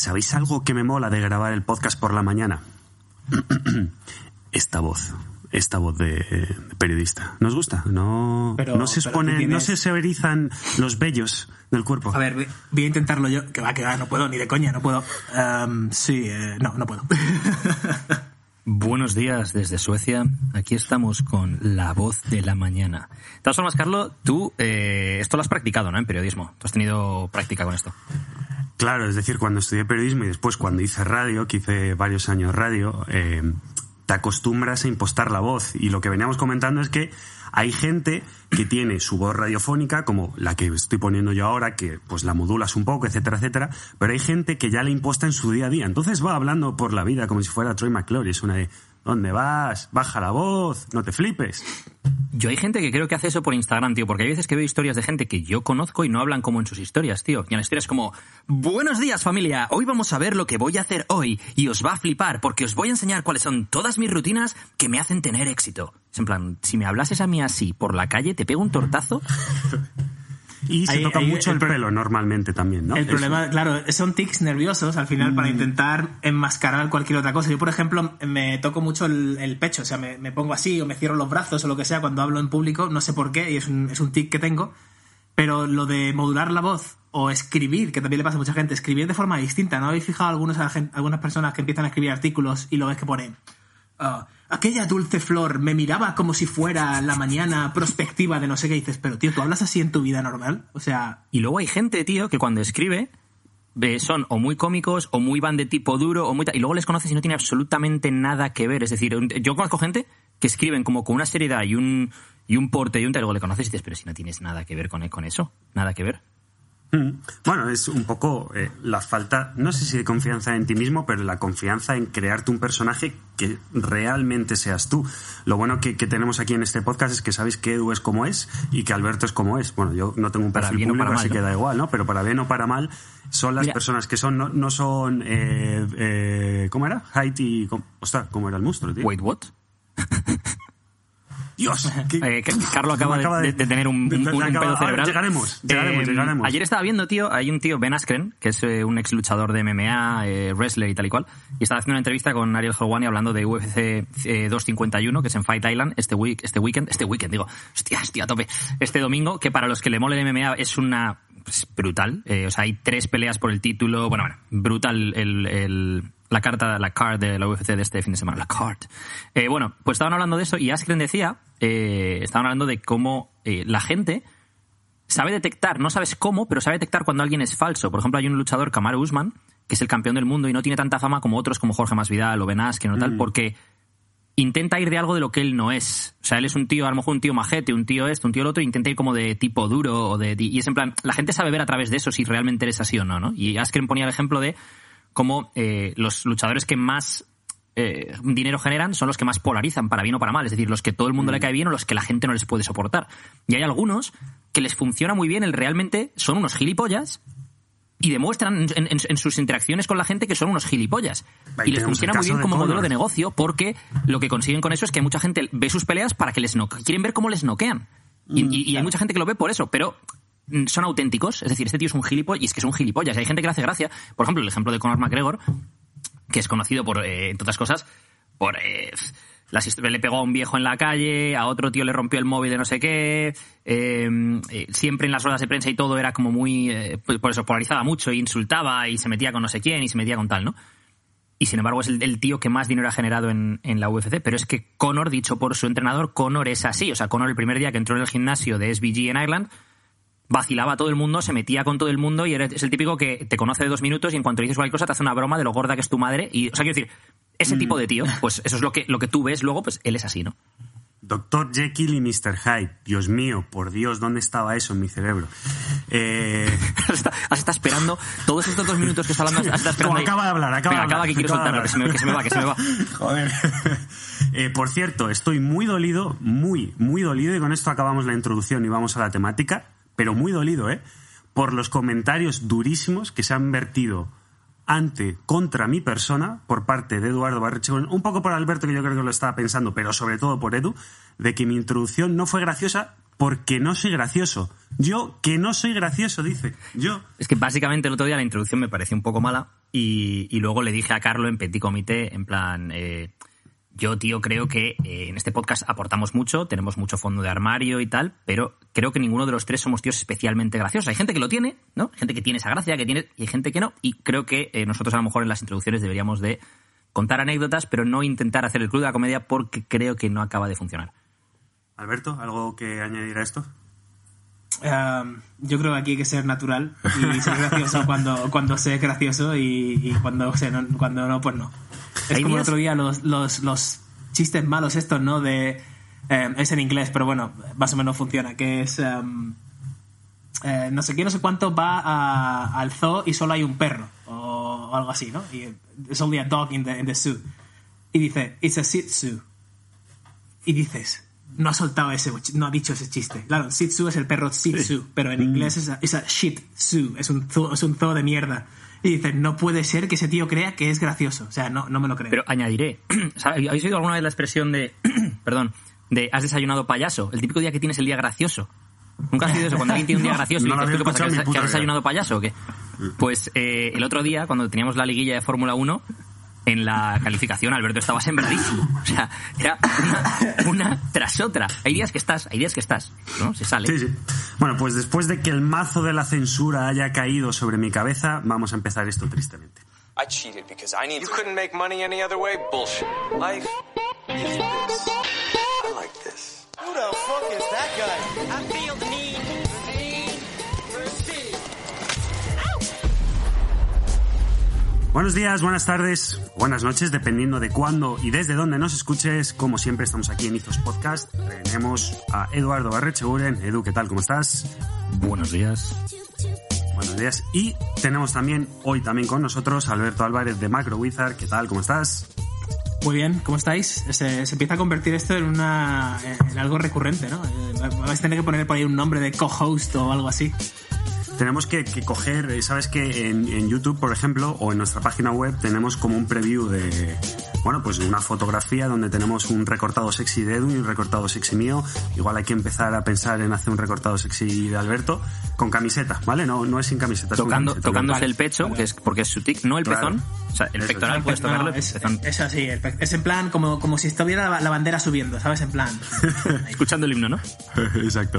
¿Sabéis algo que me mola de grabar el podcast por la mañana? Esta voz. Esta voz de, periodista. ¿Nos gusta? No, no se expone, no se severizan los vellos del cuerpo. A ver, voy a intentarlo yo. Que va, que va, no puedo, ni de coña, no puedo. Em, sí, eh, no, no puedo. Buenos días desde Suecia. Aquí estamos con la voz de la mañana. De todas formas, Carlos, tú eh, esto lo has practicado, ¿no? En periodismo. Tú has tenido práctica con esto. Claro, es decir, cuando estudié periodismo y después cuando hice radio, que hice varios años radio, eh, te acostumbras a impostar la voz. Y lo que veníamos comentando es que hay gente que tiene su voz radiofónica, como la que estoy poniendo yo ahora, que pues la modulas un poco, etcétera, etcétera, pero hay gente que ya la imposta en su día a día. Entonces va hablando por la vida como si fuera Troy McClure, es una de ¿Dónde vas? Baja la voz, no te flipes. Yo hay gente que creo que hace eso por Instagram, tío, porque hay veces que veo historias de gente que yo conozco y no hablan como en sus historias, tío. Y en las historias como, buenos días familia, hoy vamos a ver lo que voy a hacer hoy y os va a flipar porque os voy a enseñar cuáles son todas mis rutinas que me hacen tener éxito. Es en plan, si me hablases a mí así por la calle, te pego un tortazo. Y se toca mucho el, pelo normalmente también, ¿no? El problema, claro, son tics nerviosos al final para mm. intentar enmascarar cualquier otra cosa. Yo, por ejemplo, me toco mucho el, pecho, o sea, me, pongo así o me cierro los brazos o lo que sea cuando hablo en público, no sé por qué, y es un, es un tic que tengo. Pero lo de modular la voz o escribir, que también le pasa a mucha gente, escribir de forma distinta. ¿No habéis fijado algunos, algunas personas que empiezan a escribir artículos y lo ves que ponen... Ah, aquella dulce flor me miraba como si fuera la mañana prospectiva de no sé qué dices, pero tío, ¿tú hablas así en tu vida normal? O sea... Y luego hay gente, tío, que cuando escribe son o muy cómicos o muy van de tipo duro o muy y luego les conoces y no tiene absolutamente nada que ver. Es decir, yo conozco gente que escriben como con una seriedad y un, y un porte y un tal, luego le conoces y dices, pero si no tienes nada que ver con, con eso, nada que ver. Mm. Bueno, es un poco eh, la falta, no sé si de confianza en ti mismo, pero la confianza en crearte un personaje que realmente seas tú. Lo bueno que, tenemos aquí en este podcast es que sabéis que Edu es como es y que Alberto es como es. Bueno, yo no tengo un perfil público, así que da igual, ¿no? Pero para bien o para mal, son las personas que son, no, son, eh, eh, ¿cómo era? Haiti, ostras, ¿cómo era el monstruo, tío? Wait, what? Dios. Eh, Carlos acaba, de, tener un, pedo cerebral. Llegaremos, llegaremos, eh, llegaremos. Ayer estaba viendo, tío, hay un tío, Ben Askren, que es eh, un ex luchador de MMA, wrestler y tal y cual, y estaba haciendo una entrevista con Ariel Helwani hablando de UFC 251, que es en Fight Island, este, week, este weekend, este weekend, digo, hostia, hostia, a tope, este domingo, que para los que le mole de MMA es una pues, brutal. o sea, hay tres peleas por el título. Bueno, bueno, brutal el, la carta, la card de la UFC de este fin de semana, la card. Eh, bueno, pues estaban hablando de eso y Askren decía, eh, estaban hablando de cómo eh, la gente sabe detectar, no sabes cómo, pero sabe detectar cuando alguien es falso. Por ejemplo, hay un luchador, Kamaru Usman, que es el campeón del mundo y no tiene tanta fama como otros como Jorge Masvidal o Ben Askren o tal, mm. porque intenta ir de algo de lo que él no es. O sea, él es un tío, a lo mejor un tío majete, un tío esto, un tío el otro, intenta ir como de tipo duro o de... Y es en plan, la gente sabe ver a través de eso si realmente eres así o no, ¿no? Y Askren ponía el ejemplo de como eh, los luchadores que más eh, dinero generan son los que más polarizan, para bien o para mal. Es decir, los que todo el mundo le mm. cae bien o los que la gente no les puede soportar. Y hay algunos que les funciona muy bien el realmente son unos gilipollas y demuestran en, sus interacciones con la gente que son unos gilipollas. y les funciona muy bien como modelo de negocio porque lo que consiguen con eso es que mucha gente ve sus peleas para que les no quieren ver cómo les noquean. Y, mm, y, hay mucha gente que lo ve por eso, pero son auténticos. Es decir, este tío es un gilipollas y es que es un gilipollas. Hay gente que le hace gracia. Por ejemplo, el ejemplo de Conor McGregor, que es conocido por, eh, entre otras cosas, por... Eh, le pegó a un viejo en la calle, a otro tío le rompió el móvil de no sé qué, em, eh, siempre en las ruedas de prensa y todo era como muy, pues por eso polarizaba mucho, e insultaba y se metía con no sé quién y se metía con tal, ¿no? Y sin embargo es el, tío que más dinero ha generado en, en, la UFC, pero es que Conor, dicho por su entrenador, Conor es así, o sea, Conor el primer día que entró en el gimnasio de SBG en Ireland, vacilaba a todo el mundo, se metía con todo el mundo y es el típico que te conoce de dos minutos y en cuanto le dices cualquier cosa te hace una broma de lo gorda que es tu madre. Y, o sea, quiero decir, ese tipo de tío, pues eso es lo que, lo que tú ves luego, pues él es así, ¿no? Doctor Jekyll y Mr. Hyde. Dios mío, por Dios, ¿dónde estaba eso en mi cerebro? Eh... has estado esperando todos estos dos minutos que está hablando. Has esperando acaba de hablar, acaba de hablar. Acaba que quiero soltarlo, que se, me, que se me va, que se me va. Joder. Eh, por cierto, estoy muy dolido, muy, muy dolido, y con esto acabamos la introducción y vamos a la temática pero muy dolido, ¿eh? Por los comentarios durísimos que se han vertido ante, contra mi persona, por parte de Eduardo Barreche, un poco por Alberto, que yo creo que lo estaba pensando, pero sobre todo por Edu, de que mi introducción no fue graciosa porque no soy gracioso. Yo, que no soy gracioso, dice. Yo. Es que básicamente el otro día la introducción me pareció un poco mala Y, y luego le dije a Carlo en petit comité, en plan, eh, yo, tío, creo que eh, en este podcast aportamos mucho, tenemos mucho fondo de armario y tal, pero creo que ninguno de los tres somos tíos especialmente graciosos. Hay gente que lo tiene, ¿no? Gente que tiene esa gracia, que tiene, y hay gente que no. Y creo que eh, nosotros a lo mejor en las introducciones deberíamos de contar anécdotas, pero no intentar hacer el club de la comedia porque creo que no acaba de funcionar. Alberto, ¿algo que añadir a esto? Um, yo creo que aquí hay que ser natural y ser gracioso cuando, cuando sé gracioso y, y cuando, no, cuando no, pues no. Es como el otro día los, los, los chistes malos estos, ¿no? De, eh, es en inglés, pero bueno, más o menos funciona, que es... um, eh, no sé qué, no sé cuánto va a- al zoo y solo hay un perro o, o algo así, ¿no? Y it's only a dog in the, in the zoo. Y dice, it's a shih tzu. Y dices, no ha soltado ese, no ha dicho ese chiste. Claro, shih tzu es el perro shih tzu, pero en inglés es a, es a shit tzu, es un zoo, es un zoo de mierda. Y dices, no puede ser que ese tío crea que es gracioso. O sea, no, no me lo creo. Pero añadiré. ¿habéis oído alguna vez la expresión de, perdón, de has desayunado payaso? El típico día que tienes el día gracioso. ¿Nunca has oído eso? Cuando alguien tiene un día gracioso no y dices, ¿tú qué pasa? ¿Que has, que has desayunado payaso o qué? Pues eh, el otro día, cuando teníamos la liguilla de Fórmula 1, en la calificación Alberto estaba sembradísimo. O sea, era una, una tras otra. Hay días que estás, hay días que estás, ¿no? Se sale. Sí, sí. Bueno, pues después de que el mazo de la censura haya caído sobre mi cabeza, vamos a empezar esto tristemente. I cheated because I need. You couldn't make money any other way? Bullshit. Life is this. I like this. Who the fuck is that guy? I feel the need, Buenos días, buenas tardes, buenas noches, dependiendo de cuándo y desde dónde nos escuches. Como siempre, estamos aquí en Izos Podcast. Tenemos a Eduardo Barrecheguren. Edu, ¿qué tal? ¿Cómo estás? Buenos días. Buenos días. Y tenemos también, hoy también con nosotros, a Alberto Álvarez de Macro Wizard. ¿Qué tal? ¿Cómo estás? Muy bien, ¿cómo estáis? Se, se empieza a convertir esto en una en algo recurrente, ¿no? Eh, vais a tener que poner por ahí un nombre de co-host o algo así. Tenemos que, que coger, eh, sabes que en, en YouTube, por ejemplo, o en nuestra página web, tenemos como un preview de, bueno, pues una fotografía donde tenemos un recortado sexy de Edu y un recortado sexy mío. Igual hay que empezar a pensar en hacer un recortado sexy de Alberto con camiseta, ¿vale? No, no es sin camiseta. Tocando, camiseta. tocándose el pecho, vale. que es porque es su tic, no el Claro. pezón. O sea, el Eso, pectoral puedes No, tocarlo, es, el pezón. es así, es en plan como, como si estuviera la, la bandera subiendo, ¿sabes? En plan. Escuchando el himno, ¿no? Exacto.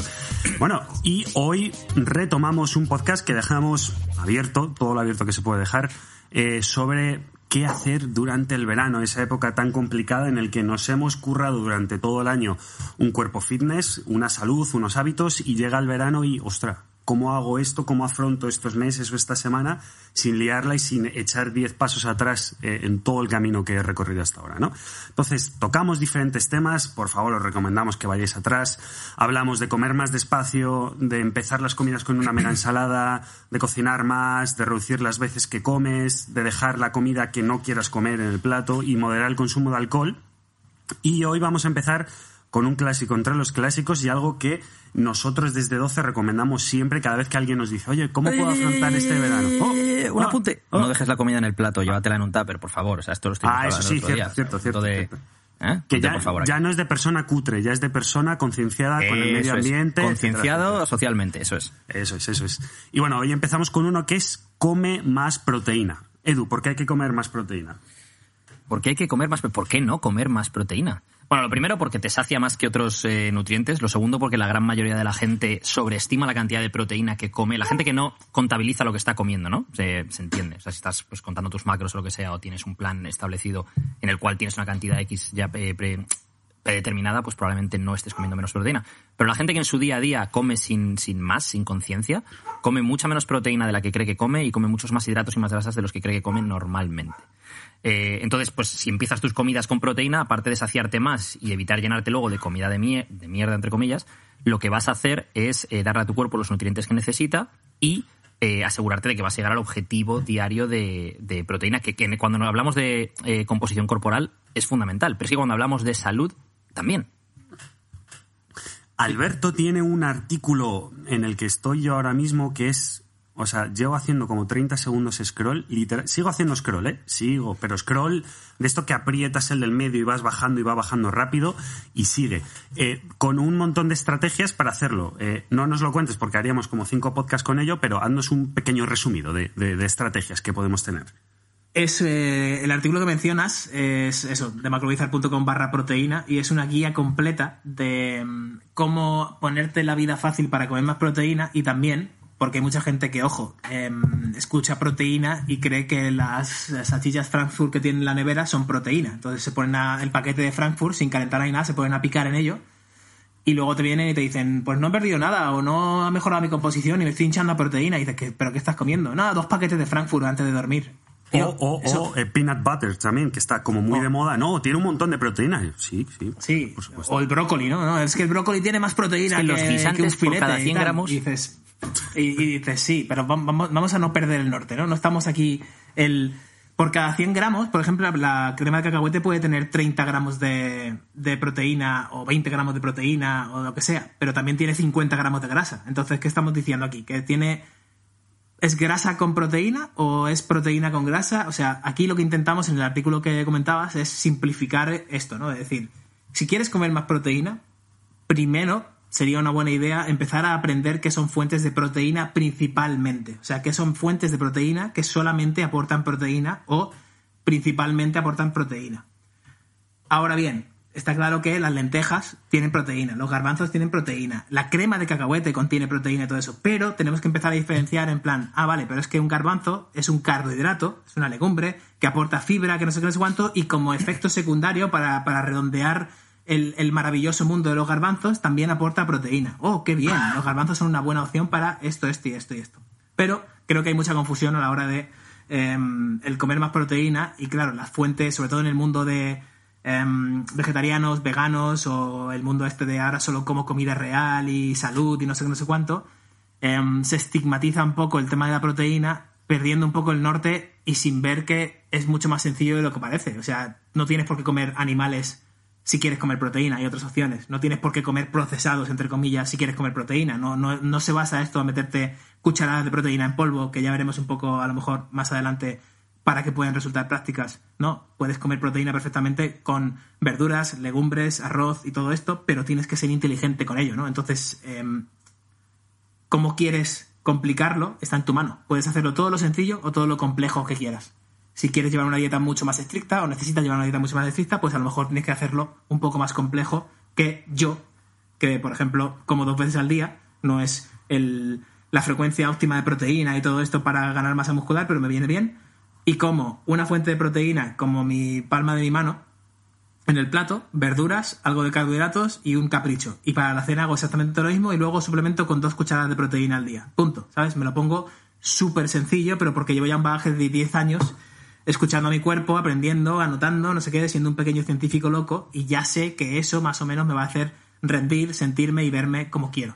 Bueno, y hoy retomamos un podcast que dejamos abierto, todo lo abierto que se puede dejar, eh, sobre qué hacer durante el verano, esa época tan complicada en el que nos hemos currado durante todo el año un cuerpo fitness, una salud, unos hábitos, y llega el verano y, ostra, ¿cómo hago esto? ¿Cómo afronto estos meses o esta semana sin liarla y sin echar 10 pasos atrás eh, en todo el camino que he recorrido hasta ahora, ¿no? Entonces, tocamos diferentes temas, por favor, os recomendamos que vayáis atrás. Hablamos de comer más despacio, de empezar las comidas con una mera ensalada, de cocinar más, de reducir las veces que comes, de dejar la comida que no quieras comer en el plato y moderar el consumo de alcohol. Y hoy vamos a empezar con un clásico entre los clásicos y algo que nosotros desde 12 recomendamos siempre cada vez que alguien nos dice, oye, ¿cómo puedo afrontar este verano? Oh, Eh, un oh, apunte. oh. No dejes la comida en el plato, llévatela en un tupper, por favor. O sea, esto lo estoy Ah, eso sí, otro día. cierto, cierto, cierto, de- cierto. ¿Eh? Que ya, por favor, ya no es de persona cutre, ya es de persona concienciada con el medio Eso es. ambiente. Concienciado etcétera, socialmente, eso es. Eso es, eso es. Y bueno, hoy empezamos con uno que es come más proteína. Edu, ¿por qué hay que comer más proteína? ¿Por qué hay que comer más? ¿Por qué no comer más proteína? Bueno, lo primero porque te sacia más que otros eh, nutrientes. Lo segundo porque la gran mayoría de la gente sobreestima la cantidad de proteína que come. La gente que no contabiliza lo que está comiendo, ¿no? Se, entiende. O sea, si estás pues, contando tus macros o lo que sea, o tienes un plan establecido en el cual tienes una cantidad X ya eh, pre- predeterminada, pues probablemente no estés comiendo menos proteína. Pero la gente que en su día a día come sin, sin más, sin conciencia, come mucha menos proteína de la que cree que come y come muchos más hidratos y más grasas de los que cree que come normalmente. Eh, entonces, pues si empiezas tus comidas con proteína, aparte de saciarte más y evitar llenarte luego de comida de, de mierda, entre comillas, lo que vas a hacer es eh, darle a tu cuerpo los nutrientes que necesita y eh, asegurarte de que vas a llegar al objetivo diario de, proteína, que, que cuando hablamos de composición corporal es fundamental, pero es que cuando hablamos de salud también. Alberto tiene un artículo en el que estoy yo ahora mismo que es, o sea, llevo haciendo como 30 segundos scroll, literal, sigo haciendo scroll, ¿eh? Sigo, pero scroll de esto que aprietas el del medio y vas bajando y va bajando rápido y sigue, eh, con un montón de estrategias para hacerlo. Eh, no nos lo cuentes porque haríamos como cinco podcasts con ello, pero haznos un pequeño resumido de, estrategias que podemos tener. Es, eh, el artículo que mencionas es eso, de macrovizar.com barra proteína y es una guía completa de mm, cómo ponerte la vida fácil para comer más proteína y también, porque hay mucha gente que, ojo, em, escucha proteína y cree que las salchichas Frankfurt que tienen en la nevera son proteína. Entonces se ponen a- el paquete de Frankfurt sin calentar ni nada, se ponen a picar en ello y luego te vienen y te dicen, pues no he perdido nada o no ha mejorado mi composición y me estoy hinchando a proteína. Y dices, "¿Qué- ¿pero qué estás comiendo? Nada, dos paquetes de Frankfurt antes de dormir. Tío, o o, eso- o, eh, peanut butter también, que está como muy Oh. de moda. No, tiene un montón de proteínas. Sí, sí. Sí, por supuesto. o el brócoli, ¿no? No, Es que el brócoli tiene más proteína Es que los guisantes un por filete cada y 100 tal. gramos- Y dices, y, dices, sí, pero vam- vamos, vamos a no perder el norte, ¿no? No estamos aquí... el Por cada 100 gramos, por ejemplo, la, la crema de cacahuete puede tener 30 gramos de, de proteína o 20 gramos de proteína o lo que sea, pero también tiene 50 gramos de grasa. Entonces, ¿qué estamos diciendo aquí? Que tiene ¿Es grasa con proteína o es proteína con grasa? O sea, aquí lo que intentamos en el artículo que comentabas es simplificar esto, ¿no? Es decir, si quieres comer más proteína, primero sería una buena idea empezar a aprender qué son fuentes de proteína principalmente. O sea, qué son fuentes de proteína que solamente aportan proteína o principalmente aportan proteína. Ahora bien, está claro que las lentejas tienen proteína, los garbanzos tienen proteína, la crema de cacahuete contiene proteína y todo eso, pero tenemos que empezar a diferenciar en plan, ah, vale, pero es que un garbanzo es un carbohidrato, es una legumbre que aporta fibra, que no sé qué, no cuánto, y como efecto secundario para, para redondear el, maravilloso mundo de los garbanzos, también aporta proteína. Oh, qué bien, los garbanzos son una buena opción para esto, esto y esto y esto. Pero creo que hay mucha confusión a la hora de em, el comer más proteína y claro, las fuentes, sobre todo en el mundo de em, vegetarianos, veganos o el mundo este de ahora solo como comida real y salud y no sé qué, no sé cuánto, em, se estigmatiza un poco el tema de la proteína perdiendo un poco el norte y sin ver que es mucho más sencillo de lo que parece. O sea, no tienes por qué comer animales si quieres comer proteína, hay otras opciones. No tienes por qué comer procesados, entre comillas, si quieres comer proteína. No, no, no se basa esto a meterte cucharadas de proteína en polvo, que ya veremos un poco a lo mejor más adelante para que puedan resultar prácticas. No, puedes comer proteína perfectamente con verduras, legumbres, arroz y todo esto, pero tienes que ser inteligente con ello, ¿no? Entonces, em, cómo quieres complicarlo está en tu mano. Puedes hacerlo todo lo sencillo o todo lo complejo que quieras. Si quieres llevar una dieta mucho más estricta o necesitas llevar una dieta mucho más estricta, pues a lo mejor tienes que hacerlo un poco más complejo que yo, que por ejemplo como dos veces al día, no es el, la frecuencia óptima de proteína y todo esto para ganar masa muscular, pero me viene bien. Y como una fuente de proteína como mi palma de mi mano, en el plato, verduras, algo de carbohidratos y un capricho. Y para la cena hago exactamente lo mismo y luego suplemento con dos cucharadas de proteína al día. Punto. ¿Sabes? Me lo pongo súper sencillo, pero porque llevo ya un bagaje de 10 años escuchando a mi cuerpo, aprendiendo, anotando, no sé qué, siendo un pequeño científico loco y ya sé que eso más o menos me va a hacer rendir, sentirme y verme como quiero.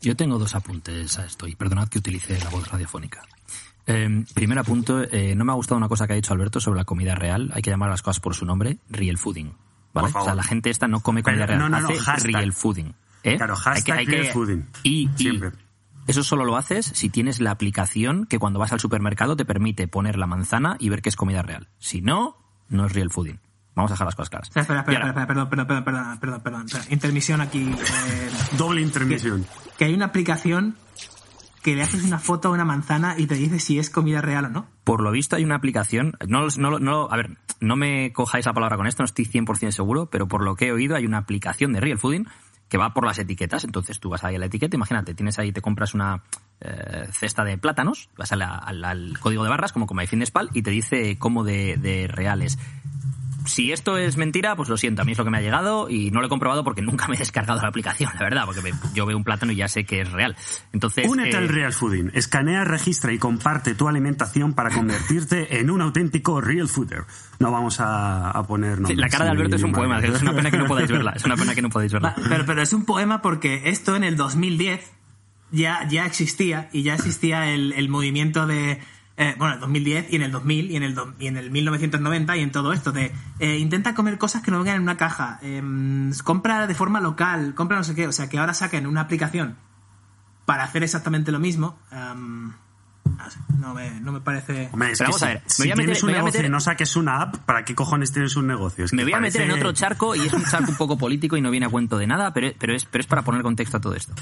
Yo tengo dos apuntes a esto y perdonad que utilice la voz radiofónica. Eh, primer apunto, eh, no me ha gustado una cosa que ha dicho Alberto sobre la comida real. Hay que llamar a las cosas por su nombre, real fooding. ¿vale? O sea, la gente esta no come comida Pero- real, no, no, no, hace hashtag. real fooding. ¿eh? Claro, hashtag real fooding. Y, y Siempre. Eso solo lo haces si tienes la aplicación que cuando vas al supermercado te permite poner la manzana y ver que es comida real. Si no, no es real fooding. Vamos a dejar las cosas claras. Espera, espera, espera, perdón, perdón, perdón, perdón, perdón. Intermisión aquí. eh, Doble intermisión. que hay una aplicación que le haces una foto a una manzana y te dice si es comida real o no. Por lo visto hay una aplicación, no, no, no, a ver, no me cojáis la palabra con esto, no estoy 100% seguro, pero por lo que he oído hay una aplicación de Real Fooding que va por las etiquetas, entonces tú vas ahí a la etiqueta, imagínate, tienes ahí, te compras una eh, cesta de plátanos, vas a la- al, código de barras, como con MyFitnessPal, y te dice cómo de, de reales. Si esto es mentira, pues lo siento, a mí es lo que me ha llegado y no lo he comprobado porque nunca me he descargado la aplicación, la verdad, porque me- yo veo un plátano y ya sé que es real. Entonces, Únete eh, al Real Fooding. Escanea, registra y comparte tu alimentación para convertirte en un auténtico Real Fooder. No vamos a, a poner sí, la cara de Alberto es un poema, es una pena que no podáis verla, es una pena que no podáis verla. Pero, pero es un poema porque esto en el 2010 ya, ya existía y ya existía el, el movimiento de... eh, bueno, el 2010 y en el 2000 y en el, y en el 1990 y en todo esto de eh, intenta comer cosas que no vengan en una caja, em, compra de forma local, compra no sé qué, o sea que ahora saquen una aplicación para hacer exactamente lo mismo. em, No, me, no me parece... Hombre, es Pero que vamos si, a ver, me si voy a meter- tienes un me voy a negocio meter- y no saques una app, ¿para qué cojones tienes un negocio? Es Me que voy a meter en otro charco y es un charco un poco político y no viene a cuento de nada, pero, pero, es, pero es para poner contexto a todo esto.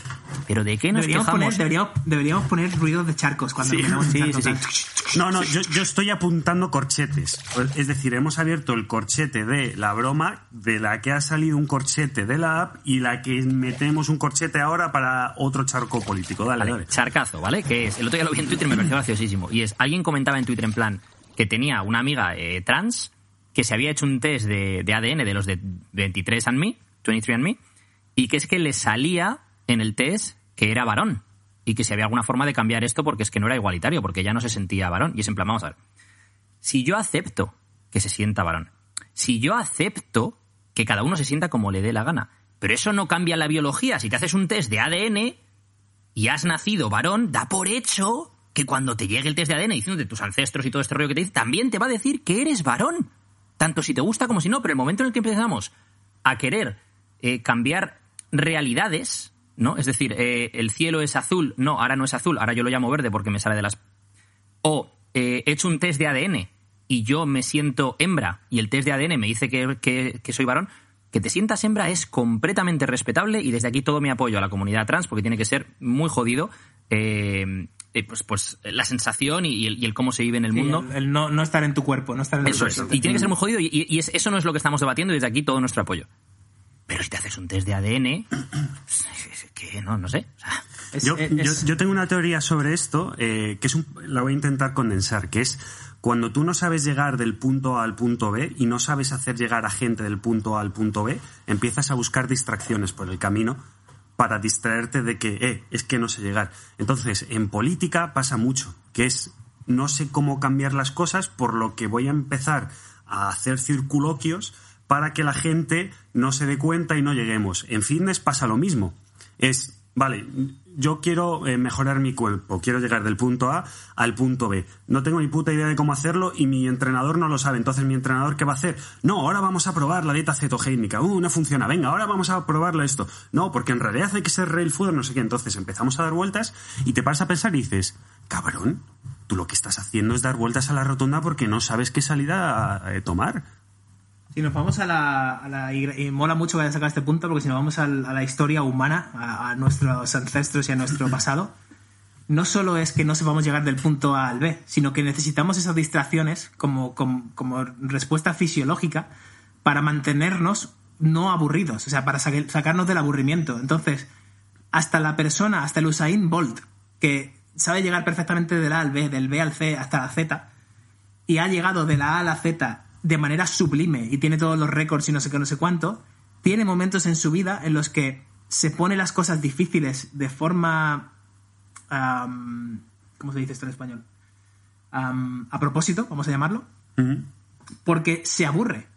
Pero ¿de qué nos Deberíamos quejamos? poner, deberíamos, deberíamos poner ruidos de charcos cuando Sí, en sí, charcos, No, no, yo, yo estoy apuntando corchetes. Es decir, hemos abierto el corchete de la broma, de la que ha salido un corchete de la app y la que metemos un corchete ahora para otro charco político. Dale, Vale, dale. charcazo, ¿vale? Que es, el otro día lo vi en Twitter y me pareció graciosísimo. Y es, alguien comentaba en Twitter en plan que tenía una amiga eh, trans que se había hecho un test de, de ADN de los de 23andMe, 23andMe, y que es que le salía en el test que era varón. Y que si había alguna forma de cambiar esto porque es que no era igualitario, porque ya no se sentía varón. Y es en plan, vamos a ver. Si yo acepto que se sienta varón, si yo acepto que cada uno se sienta como le dé la gana, pero eso no cambia la biología. Si te haces un test de ADN, y has nacido varón, da por hecho que cuando te llegue el test de ADN diciendo de tus ancestros y todo este rollo que te dice, también te va a decir que eres varón. Tanto si te gusta como si no, pero el momento en el que empezamos a querer eh, cambiar realidades, ¿no? Es decir, eh, el cielo es azul, no, ahora no es azul, ahora yo lo llamo verde porque me sale de las... O eh, he hecho un test de ADN y yo me siento hembra y el test de ADN me dice que, que- que soy varón, que te sientas hembra es completamente respetable y desde aquí todo mi apoyo a la comunidad trans porque tiene que ser muy jodido eh, eh, pues, pues la sensación y, y el, y el cómo se vive en el Sí, mundo. el, el no, no estar en tu cuerpo, no estar en Eso es. cuerpo. Y tiene que ser muy jodido y, y es- eso no es lo que estamos debatiendo y desde aquí todo nuestro apoyo. Pero si te haces un test de ADN, es- es que no, no sé. O sea, Es- Yo, es- yo- yo tengo una teoría sobre esto eh, que es un- la voy a intentar condensar, que es cuando tú no sabes llegar del punto A al punto B y no sabes hacer llegar a gente del punto A al punto B, empiezas a buscar distracciones por el camino para distraerte de que, eh, es que no sé llegar. Entonces, en política pasa mucho, que es no sé cómo cambiar las cosas, por lo que voy a empezar a hacer circuloquios para que la gente no se dé cuenta y no lleguemos. En fitness pasa lo mismo. Es, vale, yo quiero eh, mejorar mi cuerpo, quiero llegar del punto A al punto B. No tengo ni puta idea de cómo hacerlo y mi entrenador no lo sabe. Entonces, ¿mi entrenador qué va a hacer? No, ahora vamos a probar la dieta cetogénica. Uh, no funciona. Venga, ahora vamos a probarlo esto. No, porque en realidad hay que ser real food, no sé qué. Entonces empezamos a dar vueltas y te paras a pensar y dices, cabrón, tú lo que estás haciendo es dar vueltas a la rotonda porque no sabes qué salida eh, tomar. Si nos vamos a la, a la- y, y mola mucho que hayas sacado este punto porque si nos vamos a, la historia humana, a, a nuestros ancestros y a nuestro pasado, no solo es que no sepamos llegar del punto A al B, sino que necesitamos esas distracciones como, como, como respuesta fisiológica para mantenernos no aburridos, o sea, para sa- sacarnos del aburrimiento. Entonces, hasta la persona, hasta el Usain Bolt, que sabe llegar perfectamente del A al B, del B al C hasta la Z, y ha llegado de la A a la Z de manera sublime y tiene todos los récords y no sé qué, no sé cuánto, tiene momentos en su vida en los que se pone las cosas difíciles de forma... ¿Cómo se dice esto en español? A propósito, vamos a llamarlo, porque se aburre.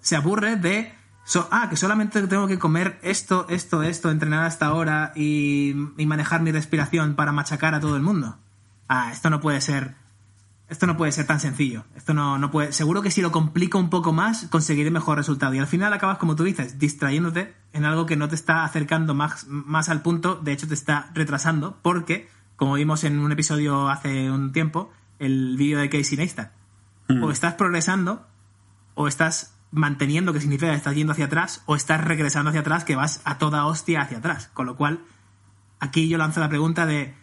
Se aburre de... so- ah, que solamente tengo que comer esto, esto, esto, entrenar hasta ahora y, y manejar mi respiración para machacar a todo el mundo. Ah, esto no puede ser esto no puede ser tan sencillo. Esto no, no puede. Seguro que si lo complico un poco más, conseguiré mejor resultado. Y al final acabas, como tú dices, distrayéndote en algo que no te está acercando más, más al punto, de hecho te está retrasando, porque, como vimos en un episodio hace un tiempo, el vídeo de Casey Neistat, o estás progresando, o estás manteniendo, que significa que estás yendo hacia atrás, o estás regresando hacia atrás, que vas a toda hostia hacia atrás. Con lo cual, aquí yo lanzo la pregunta de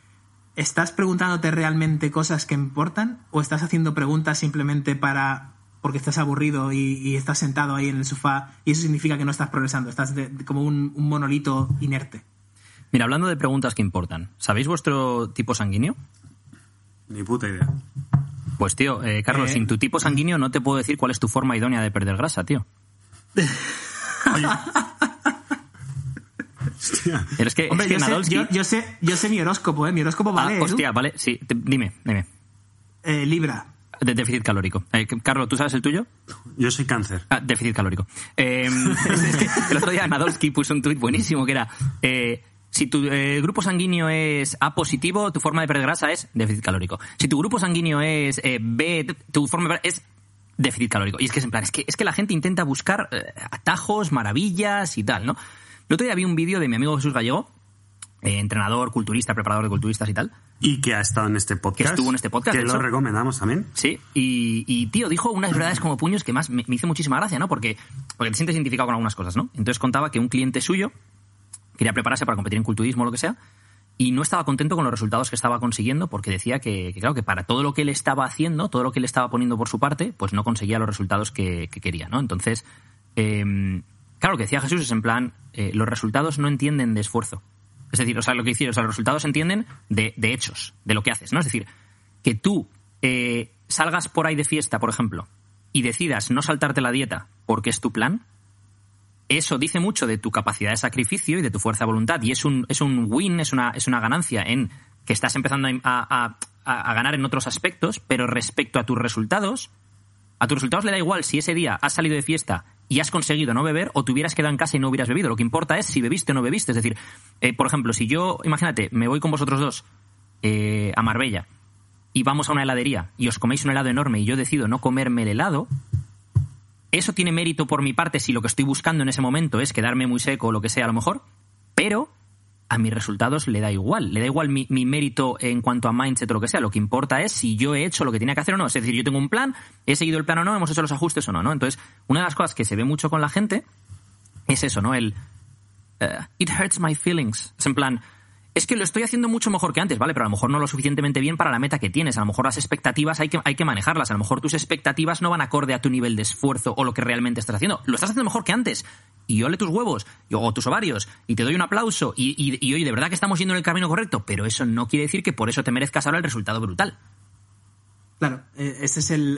¿Estás preguntándote realmente cosas que importan o estás haciendo preguntas simplemente para porque estás aburrido y, y estás sentado ahí en el sofá y eso significa que no estás progresando, estás de- de- como un, un monolito inerte? mira, hablando de preguntas que importan, ¿sabéis vuestro tipo sanguíneo? Ni puta idea. Pues tío, eh, Carlos, Eh. sin tu tipo sanguíneo no te puedo decir cuál es tu forma idónea de perder grasa, tío. Hostia. Pero es que, Hombre, es que yo, sé, Nadolski- yo, yo sé, yo sé mi horóscopo, ¿eh? Mi horóscopo Ah, vale. ¿eh, tú? hostia, vale, sí, te- dime, dime. Eh, Libra. De déficit calórico. Eh, Carlos, ¿tú sabes el tuyo? Yo soy cáncer. Ah, déficit calórico. Eh, es, es que el otro día Nadolski puso un tuit buenísimo que era, eh, si tu eh, grupo sanguíneo es A positivo, tu forma de perder grasa es déficit calórico. Si tu grupo sanguíneo es eh, B, tu forma de perder es déficit calórico. Y es que es en plan, es que, es que la gente intenta buscar eh, atajos, maravillas y tal, ¿no? El otro día vi un vídeo de mi amigo Jesús Gallego eh, entrenador, culturista, preparador de culturistas y tal. Y que ha estado en este podcast. estuvo en este podcast, Que lo hecho. recomendamos también. Sí, y, y, tío, dijo unas verdades como puños que más me, me hizo muchísima gracia, ¿no? Porque, porque te sientes identificado con algunas cosas, ¿no? Entonces contaba que un cliente suyo quería prepararse para competir en culturismo o lo que sea, y no estaba contento con los resultados que estaba consiguiendo porque decía que, que, claro, que para todo lo que él estaba haciendo, todo lo que él estaba poniendo por su parte, pues no conseguía los resultados que, que quería, ¿no? Entonces, eh, claro, lo que decía Jesús es en plan, eh, los resultados no entienden de esfuerzo. Es decir, o sea, lo que decía, o sea, los resultados entienden de, de hechos, de lo que haces, ¿no? Es decir, que tú eh, salgas por ahí de fiesta, por ejemplo, y decidas no saltarte la dieta porque es tu plan, eso dice mucho de tu capacidad de sacrificio y de tu fuerza de voluntad. Y es un, es un win, es una, es una ganancia en que estás empezando a- a- a ganar en otros aspectos, pero respecto a tus resultados, a tus resultados le da igual si ese día has salido de fiesta y has conseguido no beber o te hubieras quedado en casa y no hubieras bebido. Lo que importa es si bebiste o no bebiste. Es decir, eh, por ejemplo, si yo, imagínate, me voy con vosotros dos eh, a Marbella y vamos a una heladería y os coméis un helado enorme y yo decido no comerme el helado, eso tiene mérito por mi parte si lo que estoy buscando en ese momento es quedarme muy seco o lo que sea a lo mejor, pero a mis resultados le da igual, le da igual mi, mi mérito en cuanto a mindset o lo que sea, lo que importa es si yo he hecho lo que tenía que hacer o no, es decir, yo tengo un plan, he seguido el plan o no, hemos hecho los ajustes o no, ¿no? Entonces, una de las cosas que se ve mucho con la gente es eso, ¿no? El eh, it hurts my feelings, es en plan, es que lo estoy haciendo mucho mejor que antes, ¿vale? Pero a lo mejor no lo suficientemente bien para la meta que tienes. A lo mejor las expectativas hay que, hay que manejarlas. A lo mejor tus expectativas no van acorde a tu nivel de esfuerzo o lo que realmente estás haciendo. Lo estás haciendo mejor que antes. Y ole tus huevos o tus ovarios y te doy un aplauso y, oye, de verdad que estamos yendo en el camino correcto. Pero eso no quiere decir que por eso te merezcas ahora el resultado brutal. Claro, este es el,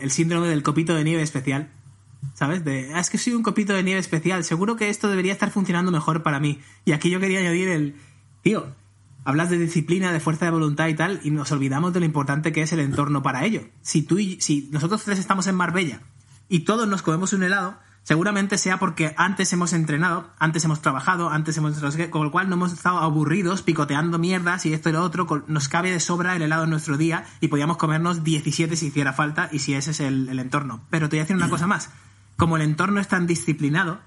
el- síndrome del copito de nieve especial. ¿Sabes? "Ah, es que soy un copito de nieve especial. Seguro que esto debería estar funcionando mejor para mí. Y aquí yo quería añadir el. Tío, hablas de disciplina, de fuerza de voluntad y tal, y nos olvidamos de lo importante que es el entorno para ello. Si tú y, si nosotros tres estamos en Marbella y todos nos comemos un helado, seguramente sea porque antes hemos entrenado, antes hemos trabajado, antes hemos con lo cual no hemos estado aburridos picoteando mierdas y esto y lo otro, nos cabe de sobra el helado en nuestro día y podíamos comernos 17 si hiciera falta y si ese es el, el entorno. Pero te voy a decir una cosa más, como el entorno es tan disciplinado,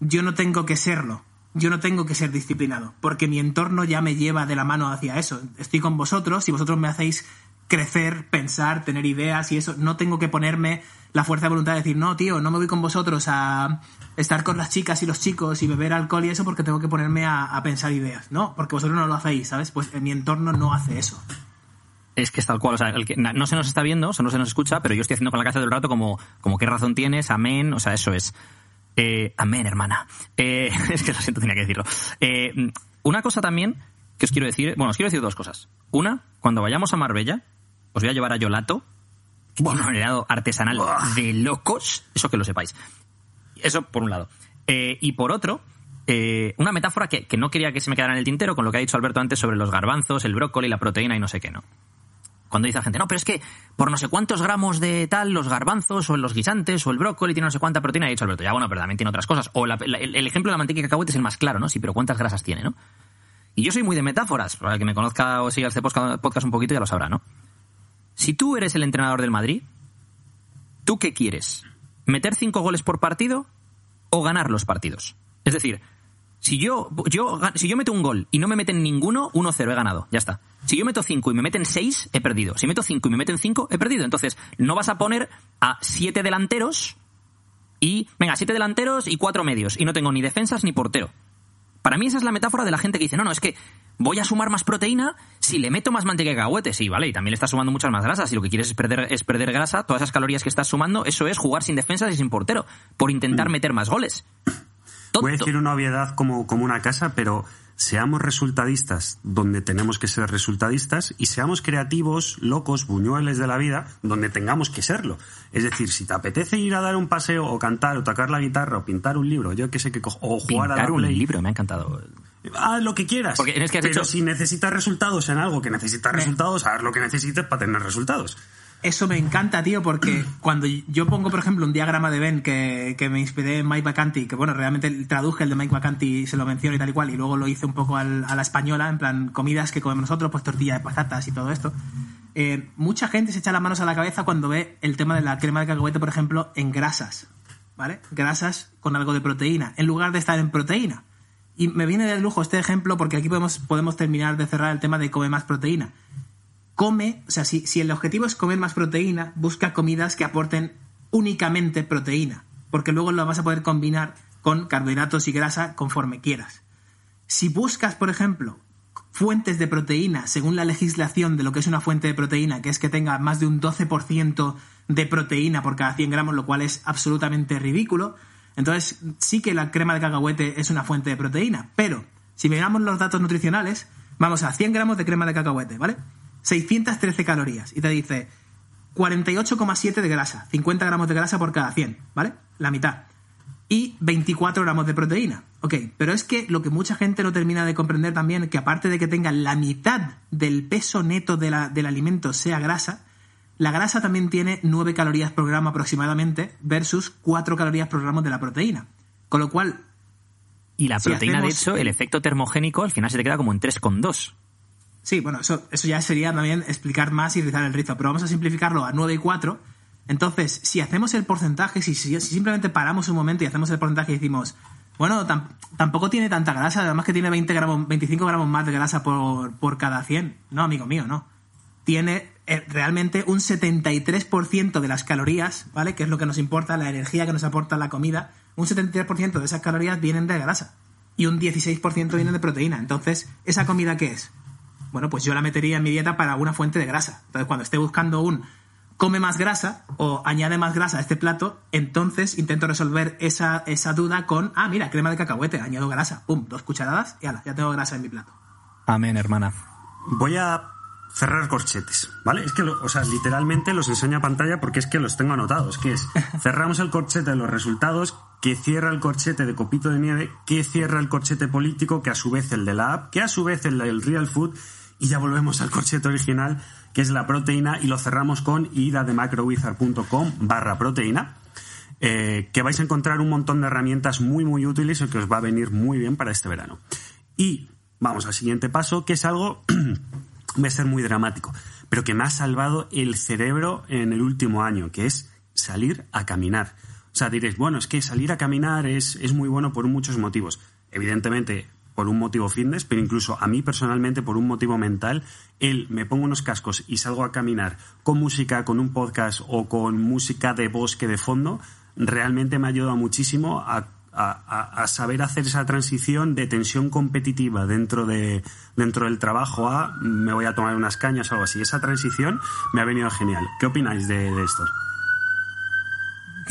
yo no tengo que serlo. Yo no tengo que ser disciplinado, porque mi entorno ya me lleva de la mano hacia eso. Estoy con vosotros y vosotros me hacéis crecer, pensar, tener ideas y eso. No tengo que ponerme la fuerza de voluntad de decir, no, tío, no me voy con vosotros a estar con las chicas y los chicos y beber alcohol y eso porque tengo que ponerme a, pensar ideas. No, porque vosotros no lo hacéis, ¿sabes? Pues en mi entorno no hace eso. Es que es tal cual, o sea, el que, no se nos está viendo, o no se nos escucha, pero yo estoy haciendo con la cabeza todo el rato como, como qué razón tienes, amén, o sea, eso es. Eh, amén, hermana. Eh, es que lo siento, tenía que decirlo. Eh, una cosa también que os quiero decir, bueno, os quiero decir dos cosas. Una, cuando vayamos a Marbella, os voy a llevar a Yolato, un helado artesanal de locos, eso que lo sepáis. Eso por un lado. Eh, y por otro, eh, una metáfora que, que no quería que se me quedara en el tintero con lo que ha dicho Alberto antes sobre los garbanzos, el brócoli, la proteína y no sé qué, ¿no? Cuando dice la gente, no, pero es que por no sé cuántos gramos de tal, los garbanzos o los guisantes o el brócoli tiene no sé cuánta proteína, y ha dicho Alberto, ya bueno, pero también tiene otras cosas. O la- el, ejemplo de la mantequilla de cacahuete es el más claro, ¿no? Sí, pero ¿cuántas grasas tiene, no? Y yo soy muy de metáforas, para el que me conozca o siga este podcast un poquito ya lo sabrá, ¿no? Si tú eres el entrenador del Madrid, ¿tú qué quieres? ¿Meter cinco goles por partido o ganar los partidos? Es decir, si yo, yo, si yo meto un gol y no me meten ninguno, 1-0, he ganado, ya está. Si yo meto 5 y me meten 6, he perdido. Si meto 5 y me meten 5, he perdido. Entonces, no vas a poner a 7 delanteros y, venga, 7 delanteros y 4 medios. Y no tengo ni defensas ni portero. Para mí esa es la metáfora de la gente que dice, no, no, es que voy a sumar más proteína si le meto más manteca de cacahuete. Sí, vale, y también le estás sumando muchas más grasas. Si lo que quieres es perder, es perder grasa, todas esas calorías que estás sumando, eso es jugar sin defensas y sin portero, por intentar meter más goles. Voy a decir una obviedad como, como una casa, pero seamos resultadistas donde tenemos que ser resultadistas y seamos creativos, locos, buñueles de la vida donde tengamos que serlo. Es decir, si te apetece ir a dar un paseo o cantar o tocar la guitarra o pintar un libro, yo que sé qué cojo, o jugar a Pintar la un Play, libro, me ha encantado. haz lo que quieras. Porque es que has pero si necesitas resultados en algo que necesitas resultados, haz lo que necesites para tener resultados. Eso me encanta, tío, porque cuando yo pongo, por ejemplo, un diagrama de Ben que, que me inspiré en Mike McCanty, que bueno, realmente traduje el de Mike McCanty y se lo menciono y tal y cual, y luego lo hice un poco al- a la española, en plan, comidas que comemos nosotros, pues tortilla de patatas y todo esto. Eh, mucha gente se echa las manos a la cabeza cuando ve el tema de la crema de cacahuete, por ejemplo, en grasas, ¿vale? Grasas con algo de proteína, en lugar de estar en proteína. Y me viene de lujo este ejemplo porque aquí podemos, podemos terminar de cerrar el tema de come más proteína. Come, o sea, si, si el objetivo es comer más proteína, busca comidas que aporten únicamente proteína, porque luego lo vas a poder combinar con carbohidratos y grasa conforme quieras. Si buscas, por ejemplo, fuentes de proteína según la legislación de lo que es una fuente de proteína, que es que tenga más de un 12% de proteína por cada 100 gramos, lo cual es absolutamente ridículo, entonces sí que la crema de cacahuete es una fuente de proteína, pero si miramos los datos nutricionales, vamos a 100 gramos de crema de cacahuete, ¿vale? 613 calorías y te dice 48,7 de grasa, 50 gramos de grasa por cada 100, ¿vale? La mitad. Y 24 gramos de proteína. Ok, pero es que lo que mucha gente no termina de comprender también, es que aparte de que tenga la mitad del peso neto de la- del alimento sea grasa, la grasa también tiene 9 calorías por gramo aproximadamente versus 4 calorías por gramo de la proteína. Con lo cual, Y la Si proteína, de hecho, el efecto termogénico al final se te queda como en 3,2. Sí, bueno, eso, eso ya sería también explicar más y rizar el rizo, pero vamos a simplificarlo a 9 y 4. Entonces, si hacemos el porcentaje, si, si- si simplemente paramos un momento y hacemos el porcentaje y decimos, bueno, tam- tampoco tiene tanta grasa, además que tiene 20 gramos, 25 gramos más de grasa por, por cada 100. No, amigo mío, no. Tiene eh, realmente un 73% de las calorías, ¿vale? Que es lo que nos importa, la energía que nos aporta la comida, un 73% de esas calorías vienen de grasa y un 16% vienen de proteína. Entonces, ¿esa comida qué es? Bueno, pues yo la metería en mi dieta para una fuente de grasa. Entonces, cuando esté buscando un come más grasa o añade más grasa a este plato, entonces intento resolver esa, esa duda con, ah, mira, crema de cacahuete, añado grasa, pum, dos cucharadas y ala, ya tengo grasa en mi plato. Amén, hermana. Voy a cerrar corchetes, ¿vale? Es que, lo- o sea, literalmente los enseño a pantalla porque es que los tengo anotados, que es cerramos el corchete de los resultados, que cierra el corchete de copito de nieve, que cierra el corchete político, que a su vez el de la app, que a su vez el del real food, y ya volvemos al corchete original, que es la proteína, y lo cerramos con ida de macrowizard.com barra proteína. eh, que vais a encontrar un montón de herramientas muy muy útiles y que os va a venir muy bien para este verano. Y vamos al siguiente paso, que es algo voy a ser muy dramático, pero que me ha salvado el cerebro en el último año, que es salir a caminar. O sea, diréis, bueno, es que salir a caminar es, es muy bueno por muchos motivos. Evidentemente, por un motivo fitness, pero incluso a mí personalmente por un motivo mental, el me pongo unos cascos y salgo a caminar con música, con un podcast o con música de bosque de fondo, realmente me ayuda muchísimo a a, saber hacer esa transición de tensión competitiva dentro de dentro del trabajo a me voy a tomar unas cañas o algo así. Esa transición me ha venido genial. ¿Qué opináis de, de esto?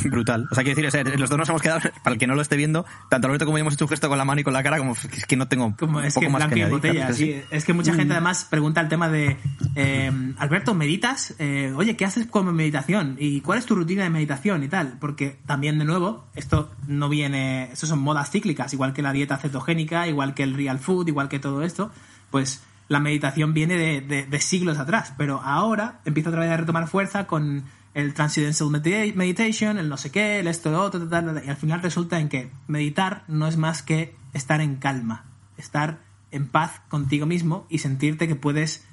Brutal. O sea, quiero decir, o sea, los dos nos hemos quedado, para el que no lo esté viendo, tanto Alberto como yo hemos hecho un gesto con la mano y con la cara, como es que no tengo Como un es poco que más en añadir, botella. Es que mucha gente además pregunta el tema de, eh, Alberto, ¿meditas? Eh, oye, ¿qué haces como meditación? ¿Y cuál es tu rutina de meditación y tal? Porque también, de nuevo, esto no viene, esto son modas cíclicas, igual que la dieta cetogénica, igual que el real food, igual que todo esto, pues la meditación viene de, de- de siglos atrás, pero ahora empieza otra vez a retomar fuerza con el Transcendental Medita- Meditation, el no sé qué, el esto, lo otro, y al final resulta en que meditar no es más que estar en calma, estar en paz contigo mismo y sentirte que puedes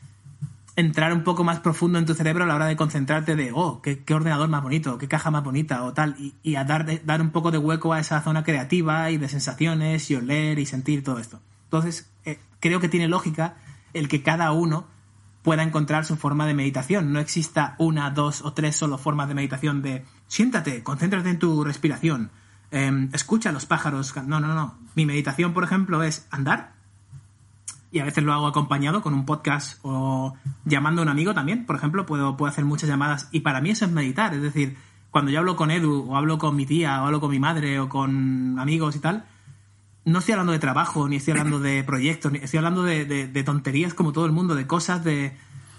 entrar un poco más profundo en tu cerebro a la hora de concentrarte de, oh, qué, qué ordenador más bonito, qué caja más bonita o tal, y, y a dar, de- dar un poco de hueco a esa zona creativa y de sensaciones y oler y sentir todo esto. Entonces, eh, creo que tiene lógica el que cada uno pueda encontrar su forma de meditación. No exista una, dos o tres solo formas de meditación de siéntate, concéntrate en tu respiración, em, escucha a los pájaros. can-". No, no, no. Mi meditación, por ejemplo, es andar, y a veces lo hago acompañado con un podcast o llamando a un amigo también. Por ejemplo, puedo, puedo hacer muchas llamadas y para mí eso es meditar. Es decir, cuando yo hablo con Edu o hablo con mi tía o hablo con mi madre o con amigos y tal, no estoy hablando de trabajo, ni estoy hablando de proyectos, ni estoy hablando de, de- de tonterías como todo el mundo, de cosas de,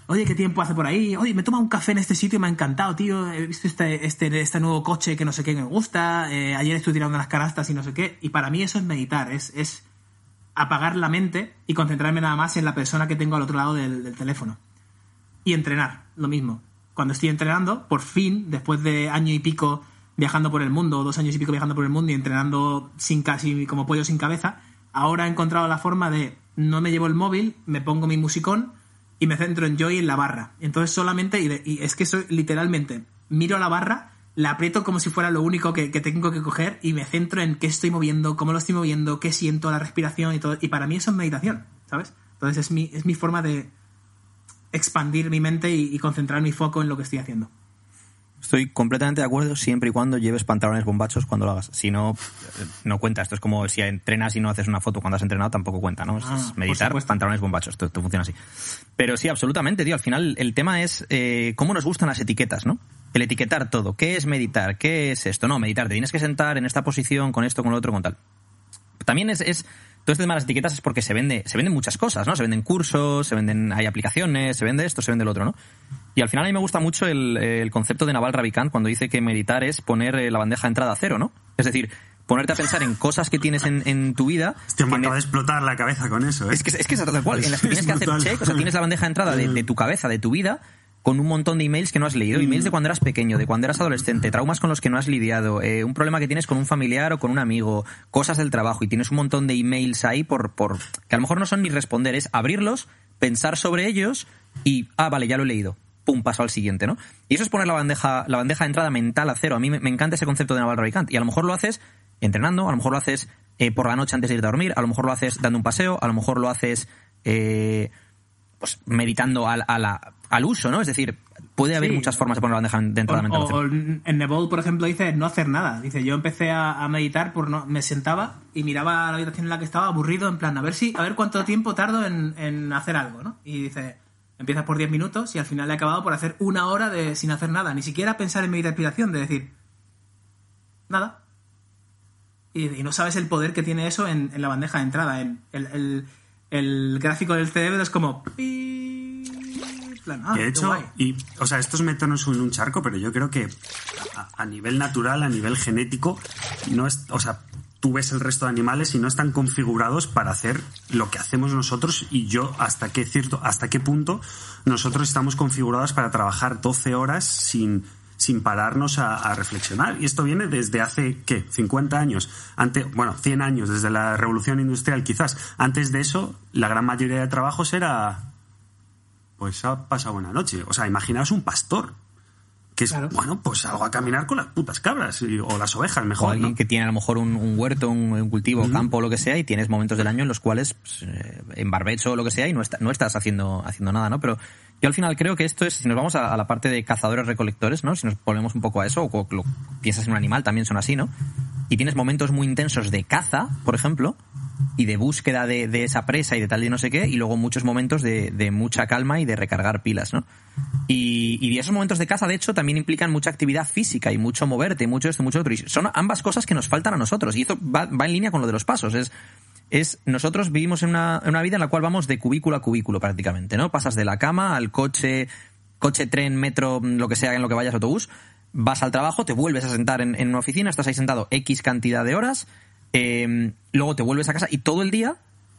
oye, ¿qué tiempo hace por ahí? Oye, me toma un café en este sitio y me ha encantado, tío. He visto este, este, este nuevo coche que no sé qué me gusta. eh, ayer estuve tirando las canastas y no sé qué. Y para mí eso es meditar, es, es apagar la mente y concentrarme nada más en la persona que tengo al otro lado del, del teléfono. Y entrenar, lo mismo. Cuando estoy entrenando, por fin, después de año y pico viajando por el mundo, dos años y pico viajando por el mundo y entrenando sin casi como pollo sin cabeza, ahora he encontrado la forma de no me llevo el móvil, me pongo mi musicón y me centro en yo y en la barra. Entonces solamente, y, de- y es que soy literalmente, miro la barra la aprieto como si fuera lo único que, tengo que coger y me centro en qué estoy moviendo, cómo lo estoy moviendo, qué siento, la respiración y todo. Y para mí eso es meditación, ¿sabes? Entonces es mi, es mi forma de expandir mi mente y concentrar mi foco en lo que estoy haciendo. Estoy completamente de acuerdo siempre y cuando lleves pantalones bombachos cuando lo hagas. Si no, eh, no cuenta. Esto es como si entrenas y no haces una foto cuando has entrenado, tampoco cuenta, ¿no? Es Ah, meditar, pantalones bombachos. Esto, esto funciona así. Pero sí, absolutamente, tío. Al final, el tema es eh, cómo nos gustan las etiquetas, ¿no? El etiquetar todo. ¿Qué es meditar? ¿Qué es esto? No, meditar. Te tienes que sentar en esta posición, con esto, con lo otro, con tal. También es, es todo este tema de las etiquetas es porque se vende, se venden muchas cosas, ¿no? Se venden cursos, se venden, hay aplicaciones, se vende esto, se vende lo otro, ¿no? Y al final a mí me gusta mucho el, el concepto de Naval Ravikant cuando dice que meditar es poner eh, la bandeja de entrada a cero, ¿no? Es decir, ponerte a pensar en cosas que tienes en, en tu vida. Hostia, me acaba de explotar la cabeza con eso, ¿eh? es que es que es tal cual, en las que Es tienes que hacer check, o sea, tienes la bandeja de entrada de, de tu cabeza, de tu vida, con un montón de emails que no has leído, emails de cuando eras pequeño, de cuando eras adolescente, traumas con los que no has lidiado, eh, un problema que tienes con un familiar o con un amigo, cosas del trabajo, y tienes un montón de emails ahí por, por que a lo mejor no son ni responder, es abrirlos, pensar sobre ellos y, ah, vale, ya lo he leído. Pum, paso al siguiente, ¿no? Y eso es poner la bandeja, la bandeja de entrada mental a cero. A mí me, me encanta ese concepto de Naval Ravikant. Y a lo mejor lo haces entrenando, a lo mejor lo haces eh, por la noche antes de irte a dormir, a lo mejor lo haces dando un paseo, a lo mejor lo haces eh, pues meditando al, a la- al uso, ¿no? Es decir, puede haber Sí. muchas formas de poner la bandeja de O, entrada mental o- en Nebol, por ejemplo, dice no hacer nada. Dice, yo empecé a, a meditar, por no, me sentaba y miraba la habitación en la que estaba aburrido, en plan, a ver si, a ver cuánto tiempo tardo en, en hacer algo, ¿no? Y dice, empiezas por 10 minutos y al final he acabado por hacer una hora de sin hacer nada, ni siquiera pensar en mi respiración, de decir, nada. Y, y no sabes el poder que tiene eso en, en la bandeja de entrada. En el, el- el gráfico del cerebro es como... pi- plan, ah, Que de hecho, guay. y, o sea, esto es meternos en un charco, pero yo creo que a, a nivel natural, a nivel genético, no es, o sea, tú ves el resto de animales y no están configurados para hacer lo que hacemos nosotros y yo hasta qué cierto, hasta qué punto nosotros estamos configurados para trabajar 12 horas sin sin pararnos a, a reflexionar. Y esto viene desde hace, ¿qué? 50 años. Ante, bueno, 100 años, desde la revolución industrial quizás. Antes de eso, la gran mayoría de trabajos era pues ha pasado buena noche. O sea, imaginaos un pastor. Que es, Claro. bueno, pues salgo a caminar con las putas cabras y- o las ovejas, O mejor. alguien ¿no? que tiene a lo mejor un, un huerto, un, un cultivo, campo o lo que sea, y tienes momentos del año en los cuales, pues, eh, en barbecho o lo que sea, y no, está- no estás haciendo, haciendo nada, ¿no? Pero yo al final creo que esto es, si nos vamos a, a la parte de cazadores-recolectores, ¿no? Si nos ponemos un poco a eso, o lo- piensas en un animal, también son así, ¿no? Y tienes momentos muy intensos de caza, por ejemplo, y de búsqueda de, esa presa y de tal y no sé qué, y luego muchos momentos de, mucha calma y de recargar pilas, ¿no? Y, y esos momentos de caza, de hecho, también implican mucha actividad física y mucho moverte, mucho esto, mucho otro. Y son ambas cosas que nos faltan a nosotros. Y esto va, va en línea con lo de los pasos. Es, es nosotros vivimos en una, una vida en la cual vamos de cubículo a cubículo prácticamente, ¿no? Pasas de la cama al coche, coche, tren, metro, lo que sea en lo que vayas, autobús, vas al trabajo, te vuelves a sentar en, en una oficina, estás ahí sentado X cantidad de horas, eh, luego te vuelves a casa y todo el día